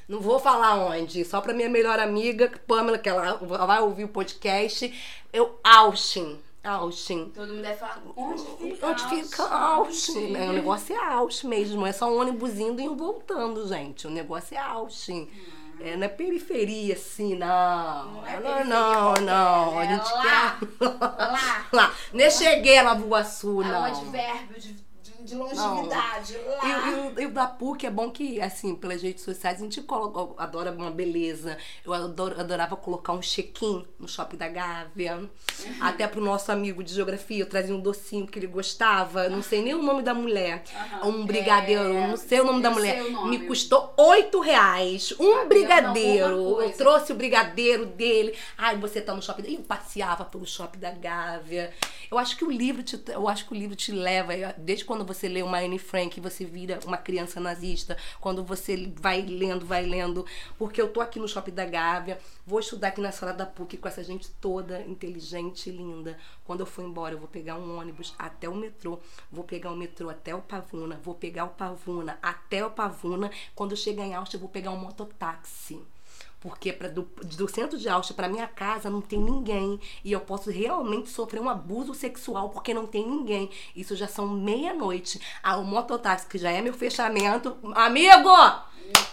Não vou falar onde, só pra minha melhor amiga, Pamela, que ela vai ouvir o podcast. Eu, Austin. Austin. Todo mundo deve falar, onde fica Onde fica Austin? É, o negócio é Austin mesmo, é só um ônibus indo e voltando, gente. O negócio é Austin. Hum. É, não é periferia, assim, não. Não, é não, não, não. É a gente lá, quer. Lá. lá. Nem cheguei a Iguaçu, não. É um advérbio de de longevidade não. lá. E, o da PUC é bom que, assim, pelas redes sociais, a gente coloca, adora uma beleza. Eu adoro, adorava colocar um check-in no shopping da Gávea. Uhum. Até pro nosso amigo de geografia, eu trazia um docinho que ele gostava. Não sei nem o nome da mulher. Uhum. Um brigadeiro, é, não sei o nome da mulher. Me custou oito reais. Um brigadeiro. Eu trouxe o brigadeiro dele. Ai, você tá no shopping. Eu passeava pelo shopping da Gávea. Eu acho que o livro te, eu acho que o livro te leva, desde quando você lê uma Anne Frank, você vira uma criança nazista. Quando você vai lendo, vai lendo. Porque eu tô aqui no Shopping da Gávea, vou estudar aqui na sala da PUC com essa gente toda inteligente e linda. Quando eu for embora, eu vou pegar um ônibus até o metrô, vou pegar o metrô até o Pavuna, vou pegar o Pavuna até o Pavuna. Quando eu chegar em Austin, eu vou pegar um mototáxi porque pra, do, do centro de Austin para minha casa não tem ninguém e eu posso realmente sofrer um abuso sexual porque não tem ninguém. Isso já são meia-noite. Ah, o mototáxi, que já é meu fechamento. Amigo!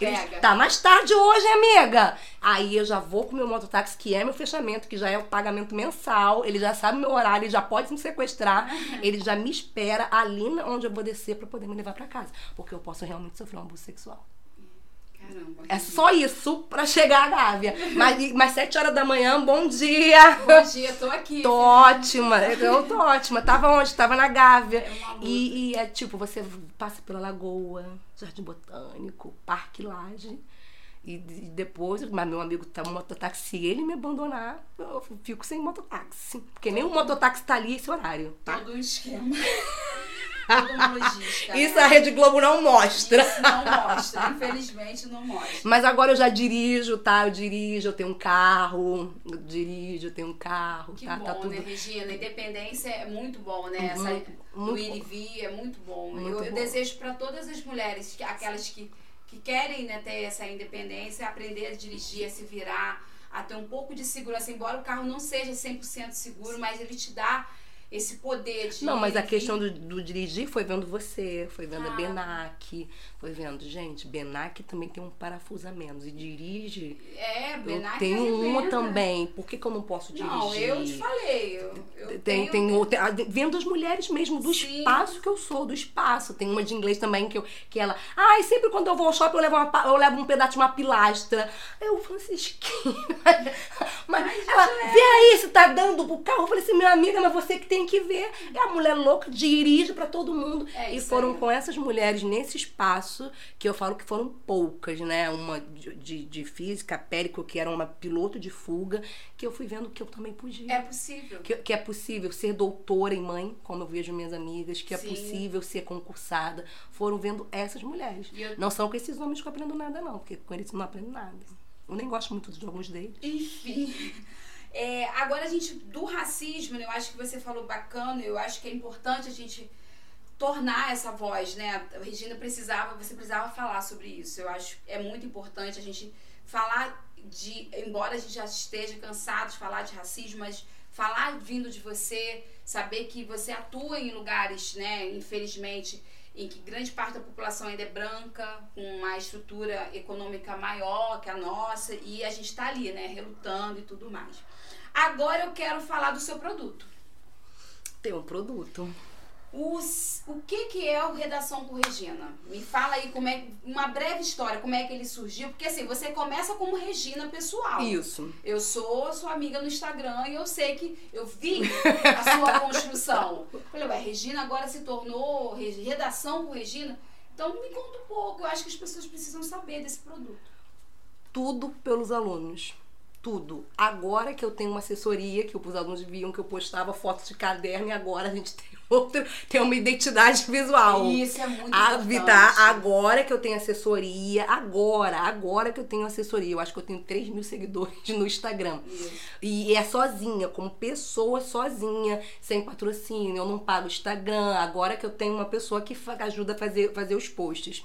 Ele, tá mais tarde hoje, amiga. Aí eu já vou com o meu mototáxi, que é meu fechamento, que já é o pagamento mensal. Ele já sabe meu horário, ele já pode me sequestrar. Ele já me espera ali onde eu vou descer para poder me levar para casa. Porque eu posso realmente sofrer um abuso sexual. Caramba. É só isso pra chegar à Gávea. Mas, mas sete horas da manhã, bom dia. Bom dia, tô aqui. Tô ótima. Eu tô ótima. Tava onde? Tava na Gávea. É e, e, é tipo, você passa pela Lagoa, Jardim Botânico, Parque Laje. E, depois, mas meu amigo tá no mototáxi, ele me abandonar, eu fico sem mototáxi. Porque nem o mototáxi tá ali esse horário. Tá? Todo Isso né? a Rede Globo não mostra. Isso não mostra, infelizmente não mostra. Mas agora eu já dirijo, tá? Eu dirijo, eu tenho um carro, eu dirijo, eu tenho um carro. Que tá, bom, tá tudo... né, Regina? Independência é muito bom, né? Essa, muito, o ir e vir é muito bom. Muito eu, eu bom. desejo para todas as mulheres, aquelas que, que querem né, ter essa independência, aprender a dirigir, a se virar, a ter um pouco de segurança. Embora o carro não seja 100% seguro, mas ele te dá esse poder de. Não, mas a questão do, do, dirigir foi vendo você, foi vendo ah. a Benac, foi vendo. Gente, Benac também tem um parafuso a menos e dirige. É, Benac. Eu tenho é uma também. Por que, que eu não posso dirigir? Não, eu te falei. Eu, eu tem, tenho... tem outra. Vendo as mulheres mesmo, do Sim. espaço que eu sou, do espaço. Tem uma de inglês também que, eu, que ela. Ai, ah, sempre quando eu vou ao shopping eu levo, uma, eu levo um pedaço de uma pilastra. Eu, Francisquinha. mas Ai, ela, vê aí se tá dando pro carro. Eu falei assim, minha amiga, mas você que tem que ver. É a mulher louca, dirige para todo mundo. É e foram com essas mulheres nesse espaço, que eu falo que foram poucas, né? Uma de, de, física, Périco, que era uma piloto de fuga, que eu fui vendo que eu também podia. É possível. Que, que é possível ser doutora e mãe, como eu vejo minhas amigas, que é Sim. possível ser concursada. Foram vendo essas mulheres. Eu... Não são com esses homens que eu aprendo nada, não, porque com eles eu não aprendo nada. Eu nem gosto muito de alguns deles. Enfim. É, agora a gente, do racismo, né, eu acho que você falou bacana, eu acho que é importante a gente tornar essa voz, né? A Regina precisava, você precisava falar sobre isso. Eu acho é muito importante a gente falar de, embora a gente já esteja cansado de falar de racismo, mas falar vindo de você, saber que você atua em lugares, né, infelizmente, em que grande parte da população ainda é branca, com uma estrutura econômica maior que a nossa, e a gente está ali, né, relutando e tudo mais. Agora eu quero falar do seu produto. Tem um produto. Os, o que, que é o Redação com Regina? Me fala aí como é uma breve história, como é que ele surgiu, porque assim, você começa como Regina pessoal. Isso. Eu sou sua amiga no Instagram e eu sei que eu vi a sua construção. Falei, ué, Regina agora se tornou redação com Regina. Então me conta um pouco, eu acho que as pessoas precisam saber desse produto. Tudo pelos alunos tudo. Agora que eu tenho uma assessoria, que os alunos viam que eu postava fotos de caderno e agora a gente tem outra, tem uma identidade visual. Isso é muito a, importante. Tá? Agora que eu tenho assessoria, agora, agora que eu tenho assessoria. Eu acho que eu tenho 3 mil seguidores no Instagram. Isso. E é sozinha, como pessoa sozinha, sem patrocínio, eu não pago Instagram. Agora que eu tenho uma pessoa que ajuda a fazer, fazer os posts.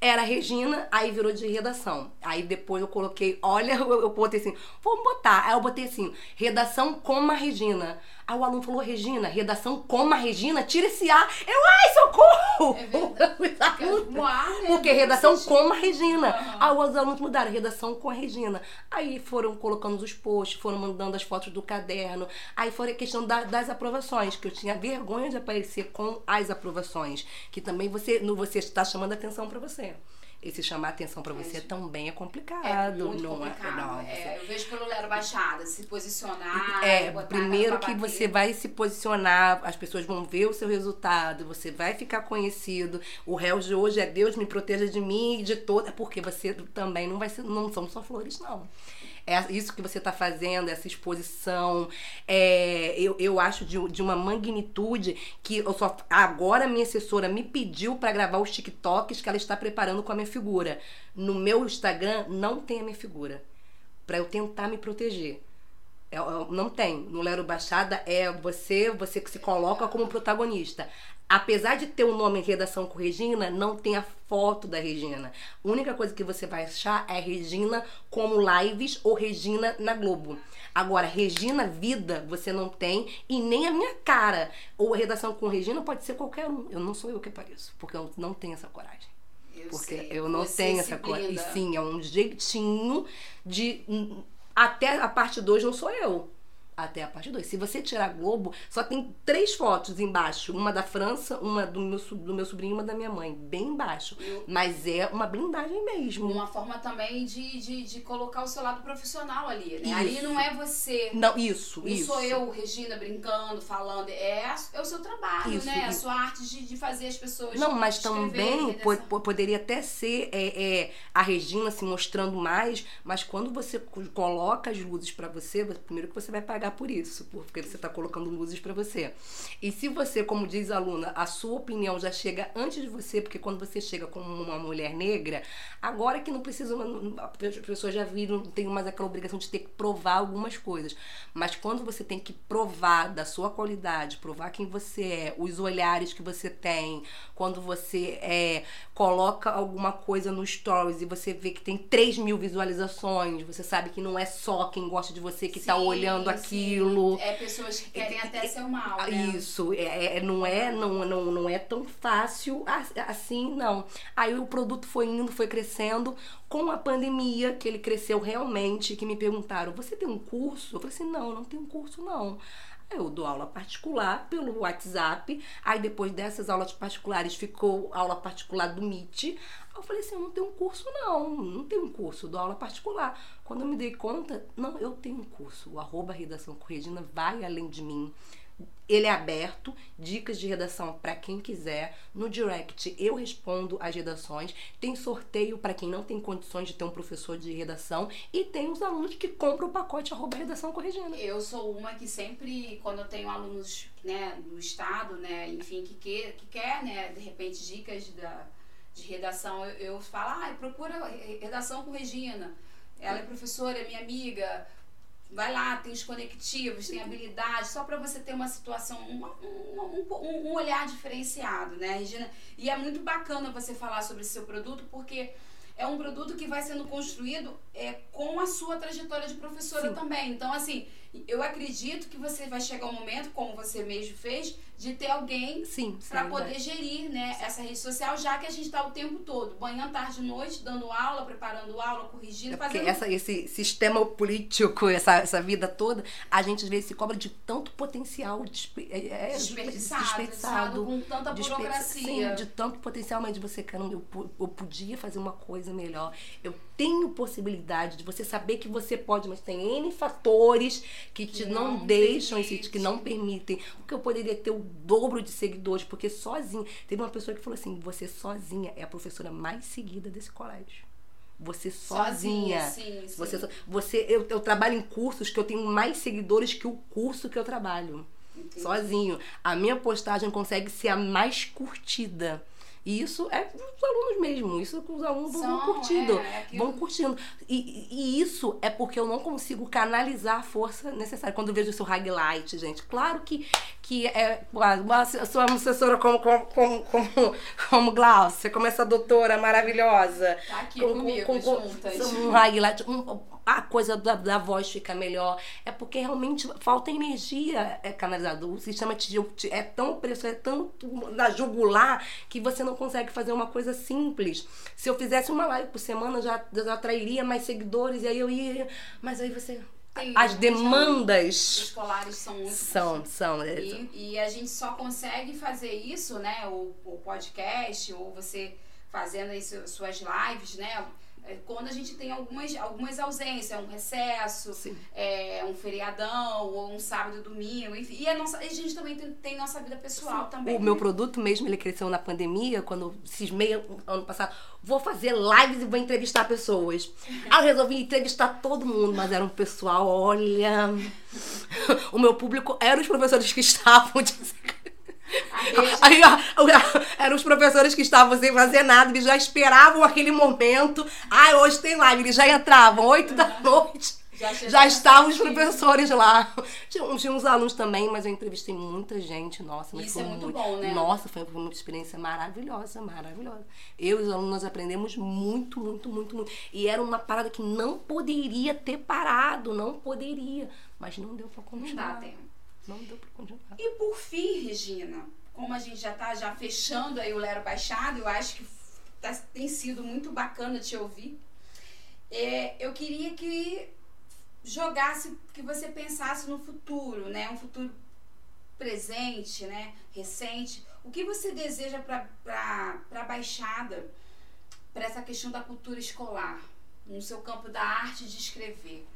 Era Regina, aí virou de redação. Aí depois eu coloquei, olha, eu, eu botei assim, vamos botar. Aí eu botei assim, redação com a Regina. Aí o aluno falou, Regina, redação com a Regina, tira esse A. Eu, ai, socorro! É verdade. Porque, Porque redação com a Regina. Uhum. Aí os alunos mudaram, redação com a Regina. Aí foram colocando os posts, foram mandando as fotos do caderno. Aí foi a questão da, das aprovações, que eu tinha vergonha de aparecer com as aprovações. Que também você, você está chamando atenção para você esse chamar atenção para você é, também é complicado. É muito não é? complicado. É, é, eu vejo pelo Lero Baixada, se posicionar. É, primeiro que você vai se posicionar, as pessoas vão ver o seu resultado, você vai ficar conhecido. O réu de hoje é Deus me proteja de mim e de toda. Porque você também não vai ser. Não são só flores, não é isso que você está fazendo, essa exposição, é, eu, eu acho de, de uma magnitude que eu só agora minha assessora me pediu para gravar os TikToks que ela está preparando com a minha figura. No meu Instagram não tem a minha figura, para eu tentar me proteger. É, não tem. No Lero Baixada é você, você que se coloca como protagonista. Apesar de ter o um nome Redação com Regina, não tem a foto da Regina. A única coisa que você vai achar é Regina como lives ou Regina na Globo. Agora, Regina Vida, você não tem e nem a minha cara. Ou a Redação com Regina pode ser qualquer um. Eu não sou eu que apareço, porque eu não tenho essa coragem. Eu porque sei. eu não tenho essa coragem. E sim, é um jeitinho de. Até a parte 2 não sou eu até a parte 2. Se você tirar Globo, só tem três fotos embaixo. Uma da França, uma do meu, do meu sobrinho e uma da minha mãe. Bem embaixo. Mas é uma blindagem mesmo. Uma forma também de, de, de colocar o seu lado profissional ali, né? Isso. Ali não é você. Não, isso, não isso. sou eu, Regina, brincando, falando. É, é o seu trabalho, isso, né? Isso. A sua arte de, de fazer as pessoas. Não, mas também po poderia até ser é, é, a Regina se mostrando mais, mas quando você coloca as luzes para você, primeiro que você vai pagar pagar por isso, porque você está colocando luzes para você. E se você, como diz a aluna, a sua opinião já chega antes de você, porque quando você chega como uma mulher negra, agora que não precisa, as pessoas já viram, não tem mais aquela obrigação de ter que provar algumas coisas. Mas quando você tem que provar da sua qualidade, provar quem você é, os olhares que você tem, quando você é, coloca alguma coisa no stories e você vê que tem 3 mil visualizações, você sabe que não é só quem gosta de você que está olhando aqui aquilo. É pessoas que querem até é, seu mal, né? Isso, é, é, não, é, não, não, não é tão fácil assim, não. Aí o produto foi indo, foi crescendo. Com a pandemia, que ele cresceu realmente, que me perguntaram, você tem um curso? Eu falei assim, não, não tenho curso, não. Eu dou aula particular pelo WhatsApp. Aí depois dessas aulas particulares ficou aula particular do Meet. Eu falei assim, eu não tenho um curso não, não tenho um curso, dou aula particular. Quando eu me dei conta, não, eu tenho um curso. O arroba redação com Regina vai além de mim. Ele é aberto, dicas de redação para quem quiser. No direct eu respondo as redações. Tem sorteio para quem não tem condições de ter um professor de redação. E tem os alunos que compram o pacote arroba redação com Regina. Eu sou uma que sempre, quando eu tenho alunos né, do estado, né, enfim, que quer, que quer né, de repente, dicas da, de redação, eu, eu falo, ah, procura redação com Regina. Ela é professora, é minha amiga. Vai lá, tem os conectivos, tem habilidade, só para você ter uma situação, um, um, um, olhar diferenciado, né, Regina? E é muito bacana você falar sobre esse seu produto, porque é um produto que vai sendo construído é, com a sua trajetória de professora Sim. também. Então, assim, Eu acredito que você vai chegar um momento, como você mesmo fez, de ter alguém para poder gerir né, essa rede social, já que a gente está o tempo todo, manhã, tarde, noite, dando aula, preparando aula, corrigindo, É fazendo. essa, esse sistema político, essa, essa vida toda, a gente às vezes se cobra de tanto potencial despe- é, é, Desperdiçado, desperdiçado, com tanta burocracia. Sim, de tanto potencial, mas de você, caramba, eu, eu podia fazer uma coisa melhor. Eu tenho possibilidade de você saber que você pode, mas tem N fatores que, te não, não deixam, esse, que permite. não permitem. Porque eu poderia ter o dobro de seguidores, porque sozinho. Teve uma pessoa que falou assim: você sozinha é a professora mais seguida desse colégio. Você sozinha. Sozinha, sim, sim. Você, so- você eu, eu trabalho em cursos que eu tenho mais seguidores que o curso que eu trabalho. Entendi. Sozinho. A minha postagem consegue ser a mais curtida. E isso é os alunos mesmo. Isso os alunos vão São, curtindo. é, aquilo- Vão curtindo. E, e- e isso é porque eu não consigo canalizar a força necessária. Quando eu vejo o seu highlight, gente. Claro que, que é. Uma, eu sou uma assessora como, como, como, como, como Glaucia, como essa doutora maravilhosa. Tá aqui Com- comigo, com- com- juntas. Highlight, um- a coisa da, da voz fica melhor. É porque realmente falta energia é, canalizada. O sistema te, te- é tão opressor, é tão na jugular, que você não consegue fazer uma coisa simples. Se eu fizesse uma live por semana, já, já atrairia mais seguidores, e aí eu ia. Mas aí você. Tem as demandas escolares são muito são. são é, E, e a gente só consegue fazer isso, né? O, o podcast, ou você fazendo aí su- suas lives, né? É, Quando a gente tem algumas, algumas ausências, um recesso, Sim. é, um feriadão, ou um sábado e domingo, enfim. E a, nossa, a gente também tem, tem nossa vida pessoal também. O meu produto mesmo, ele cresceu na pandemia, quando cismei ano passado, vou fazer lives e vou entrevistar pessoas. Aí eu resolvi entrevistar todo mundo, mas era um pessoal, olha... O meu público eram os professores que estavam... de- Aí, ó, eram os professores que estavam sem fazer nada, eles já esperavam aquele momento. Ah, hoje tem live, eles já entravam, 8 da noite. Já Já estavam os professores lá. Tinha, tinha uns alunos também, mas eu entrevistei muita gente. Nossa, mas Isso foi é muito bom, né? Nossa, foi, foi uma experiência maravilhosa, maravilhosa. Eu e os alunos nós aprendemos muito, muito, muito, muito. E era uma parada que não poderia ter parado, não poderia. Mas não deu pra Não continuar. dá tempo. Não deu continuar. E por fim, Regina, como a gente já tá já fechando aí o Lero Baixado, eu acho que tá- tem sido muito bacana te ouvir. É, eu queria que jogasse, que você pensasse no futuro, né? Um futuro presente, né? Recente. O que você deseja para a Baixada, para essa questão da cultura escolar, no seu campo da arte de escrever?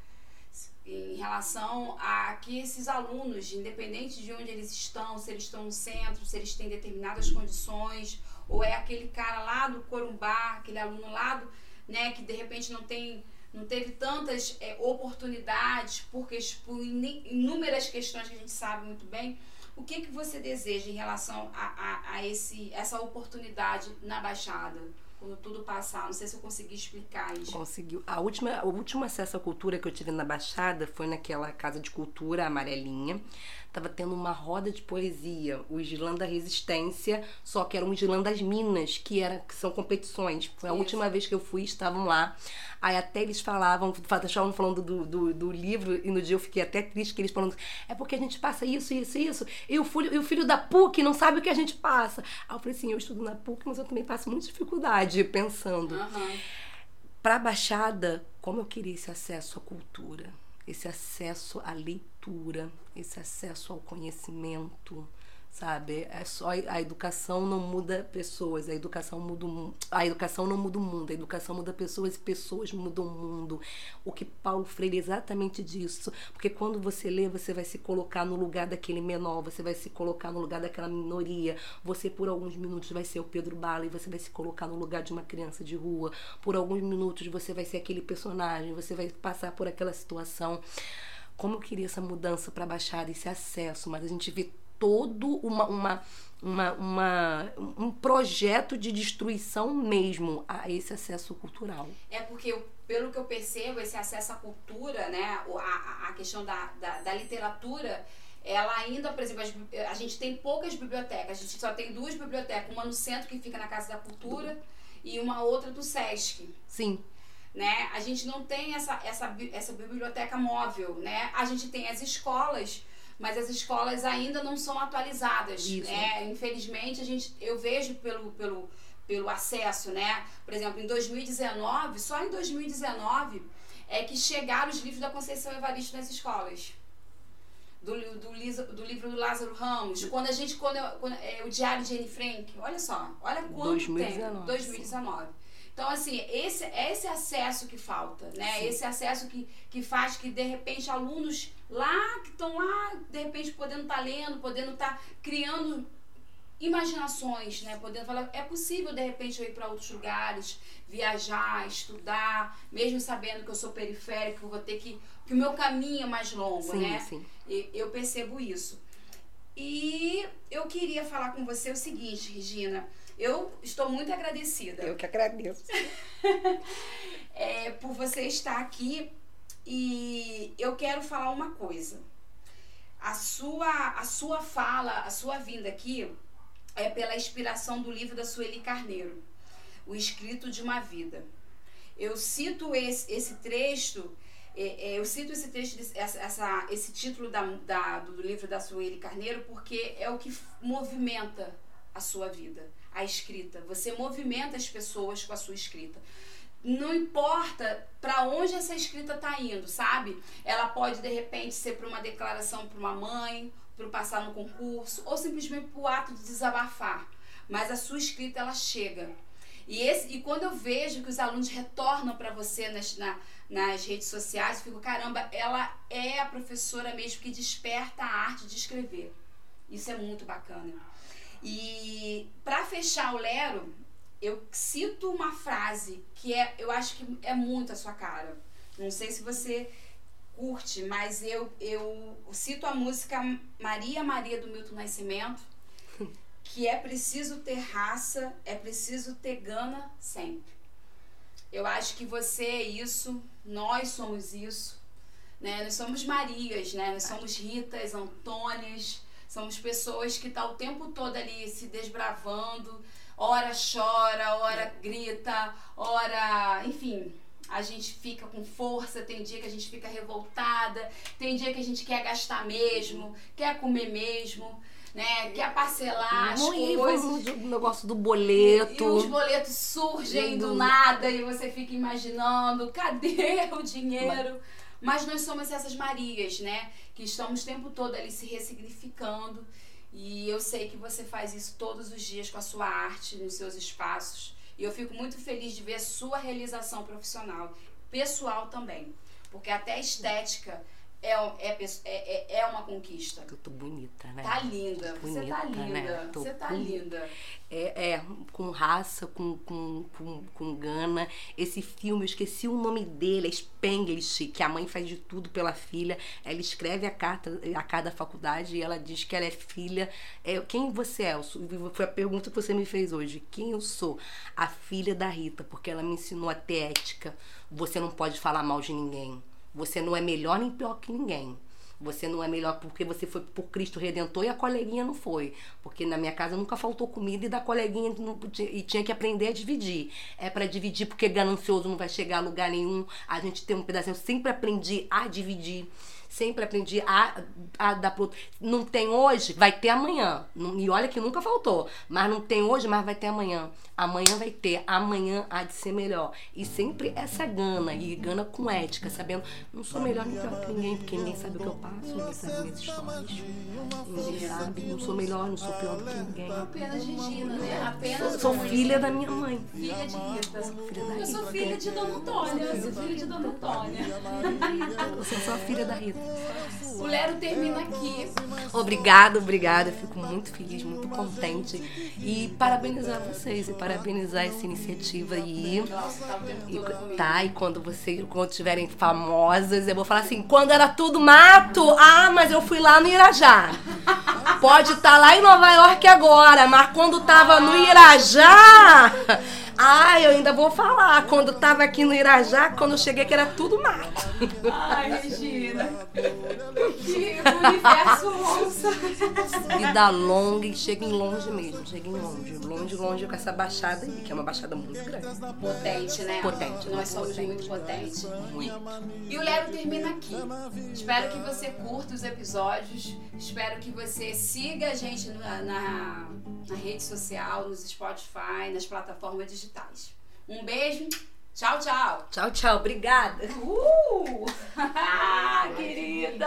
Em relação a que esses alunos, independente de onde eles estão, se eles estão no centro, se eles têm determinadas condições, ou é aquele cara lá do Corumbá, aquele aluno lá do, né, que de repente não tem não teve tantas é, oportunidades por, ques- por inúmeras questões que a gente sabe muito bem. O que que você deseja em relação a, a, a esse, essa oportunidade na Baixada? Quando tudo passar, não sei se eu consegui explicar isso. Conseguiu. A última, o último acesso à cultura que eu tive na Baixada foi naquela casa de cultura amarelinha. Tava tendo uma roda de poesia, o Islã da Resistência, só que era um Islã das Minas, que, era, que são competições. Foi a Isso. última vez que eu fui, estavam lá. Aí até eles falavam, estavam falando do, do, do livro, e no dia eu fiquei até triste que eles falando, é porque a gente passa isso, isso, isso, e o filho, e o filho da PUC não sabe o que a gente passa. Aí eu falei assim, eu estudo na PUC, mas eu também passo muita dificuldade pensando. Aham. Para a Baixada, como eu queria esse acesso à cultura, esse acesso à leitura, esse acesso ao conhecimento, sabe? É só a educação não muda pessoas, a educação muda o. A educação não muda o mundo, a educação muda pessoas e pessoas mudam o mundo. O que Paulo Freire é exatamente disso, porque quando você lê, você vai se colocar no lugar daquele menor, você vai se colocar no lugar daquela minoria. Você por alguns minutos vai ser o Pedro Bala e você vai se colocar no lugar de uma criança de rua. Por alguns minutos você vai ser aquele personagem, você vai passar por aquela situação. Como eu queria essa mudança para a Baixada, esse acesso, mas a gente vê todo uma, uma, uma, uma- um projeto de destruição mesmo a esse acesso cultural. É porque, pelo que eu percebo, esse acesso à cultura, né, a, a- questão da, da, da literatura, ela ainda, por exemplo, a gente tem poucas bibliotecas, a gente só tem duas bibliotecas, uma no centro que fica na Casa da Cultura e uma outra do Sesc. Sim, né? A gente não tem essa, essa, essa biblioteca móvel, né? A gente tem as escolas, mas as escolas ainda não são atualizadas. Isso. Né? Infelizmente, a gente, eu vejo pelo, pelo, pelo acesso, né? Por exemplo, em 2019, só em 2019 é que chegaram os livros da Conceição Evaristo nas escolas. Do, do, do, livro do Lázaro Ramos, quando a gente, quando, eu, quando é, o Diário de Anne Frank, olha só, olha quanto 2019. tempo, 2019. Então, assim, esse, é esse acesso que falta, né? Sim. Esse acesso que, que faz que, de repente, alunos lá, que estão lá, de repente, podendo estar tá lendo, podendo estar tá criando imaginações, né? Podendo falar, é possível, de repente, eu ir para outros lugares, viajar, estudar, mesmo sabendo que eu sou periférico, vou ter que... que o meu caminho é mais longo, sim, né? Sim. E, eu percebo isso. E eu queria falar com você o seguinte, Regina eu estou muito agradecida. Eu que agradeço. é, por você estar aqui e eu quero falar uma coisa. A sua, a sua fala, a sua vinda aqui é pela inspiração do livro da Sueli Carneiro, O Escrito de uma Vida. Eu cito esse, esse trecho, é, é, eu cito esse trecho, essa, essa, esse título da, da, do livro da Sueli Carneiro, porque é o que movimenta a sua vida a escrita. Você movimenta as pessoas com a sua escrita. Não importa para onde essa escrita está indo, sabe? Ela pode de repente ser para uma declaração para uma mãe, para passar no concurso, ou simplesmente para o ato de desabafar. Mas a sua escrita ela chega. E, esse, e quando eu vejo que os alunos retornam para você nas, na, nas redes sociais, eu fico, caramba, ela é a professora mesmo que desperta a arte de escrever. Isso é muito bacana. E para fechar o Lero, eu cito uma frase que é, eu acho que é muito a sua cara. Não sei se você curte, mas eu, eu cito a música Maria Maria do Milton Nascimento, que é preciso ter raça, é preciso ter gana sempre. Eu acho que você é isso, nós somos isso, né? Nós somos Marias, né? Nós somos Ritas, Antônias, Somos pessoas que estão tá o tempo todo ali se desbravando, ora chora, ora grita, ora, enfim, a gente fica com força, tem dia que a gente fica revoltada, tem dia que a gente quer gastar mesmo, quer comer mesmo, né? Quer parcelar as coisas. O negócio do boleto. E, e os boletos surgem do nada e você fica imaginando, cadê o dinheiro? Mas nós somos essas Marias, né? Que estamos o tempo todo ali se ressignificando. E eu sei que você faz isso todos os dias com a sua arte, nos seus espaços. E eu fico muito feliz de ver a sua realização profissional, pessoal também. Porque até a estética é, é, é, é uma conquista. Eu tô bonita, né? Tá linda. Bonita, você tá linda. Né? Você tá linda. É, é, com raça, com, com, com, com gana. Esse filme, eu esqueci o nome dele, é Spanglish, que a mãe faz de tudo pela filha. Ela escreve a carta, a carta da faculdade e ela diz que ela é filha. É, quem você é? Foi a pergunta que você me fez hoje. Quem eu sou? A filha da Rita, porque ela me ensinou a ter ética. Você não pode falar mal de ninguém você não é melhor nem pior que ninguém. Você não é melhor porque você foi por Cristo Redentor e a coleguinha não foi. Porque na minha casa nunca faltou comida e da coleguinha não e tinha que aprender a dividir. É para dividir porque ganancioso não vai chegar a lugar nenhum. A gente tem um pedacinho. Eu sempre aprendi a dividir. Sempre aprendi a, a dar pro outro. Não tem hoje, vai ter amanhã. E olha que nunca faltou. Mas não tem hoje, mas vai ter amanhã. Amanhã vai ter, amanhã há de ser melhor. E sempre essa gana, e gana com ética, sabendo, não sou melhor nem pior que ninguém, porque ninguém sabe o que eu passo, ninguém sabe minhas histórias. Ninguém sabe, não sou melhor, não sou pior do que ninguém. Apenas Regina, né? Apenas. Sou, sou filha da minha mãe. Filha de Rita. Filha da Rita. Eu sou filha de Dona Antônia. Eu sou filha de Dona Antônia. Eu sou só filha da Rita. O Lero termina aqui. Obrigada, obrigada. Fico muito feliz, muito contente. E parabenizar vocês. E parabenizar essa iniciativa aí. E, tá, e quando vocês, quando tiverem famosas, eu vou falar assim, quando era tudo mato, ah, mas eu fui lá no Irajá. Pode estar tá lá em Nova York agora, mas quando tava no Irajá, Ah, eu ainda vou falar. Quando tava aqui no Irajá, quando eu cheguei que era tudo mato. Ai, Regina. Que universo monstro. Vida longa e chega em longe mesmo. Chega em longe. Longe, longe com essa baixada aí, que é uma baixada muito grande. Potente, né? Potente. Nós somos potente. muito potentes. Muito. E o Lero termina aqui. Espero que você curta os episódios. Espero que você siga a gente na, na, na rede social, nos Spotify, nas plataformas digitais. Um beijo. Tchau, tchau. Tchau, tchau. Obrigada. Uh! Querida!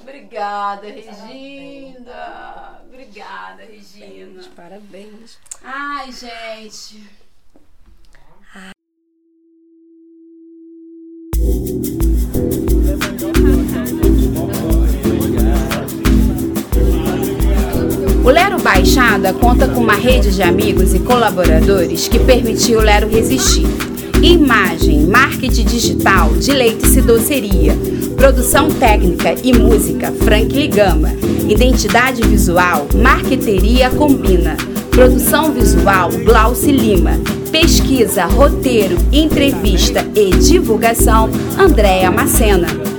Obrigada, Regina! Obrigada, Regina! Parabéns. Ai, gente! O Lero Baixada conta com uma rede de amigos e colaboradores que permitiu o Lero resistir. Imagem, marketing digital, deleite-se doceria. Produção técnica e música, Frank Gama. Identidade visual, marqueteria combina. Produção visual, Glauci Lima. Pesquisa, roteiro, entrevista e divulgação, Andréa Macena.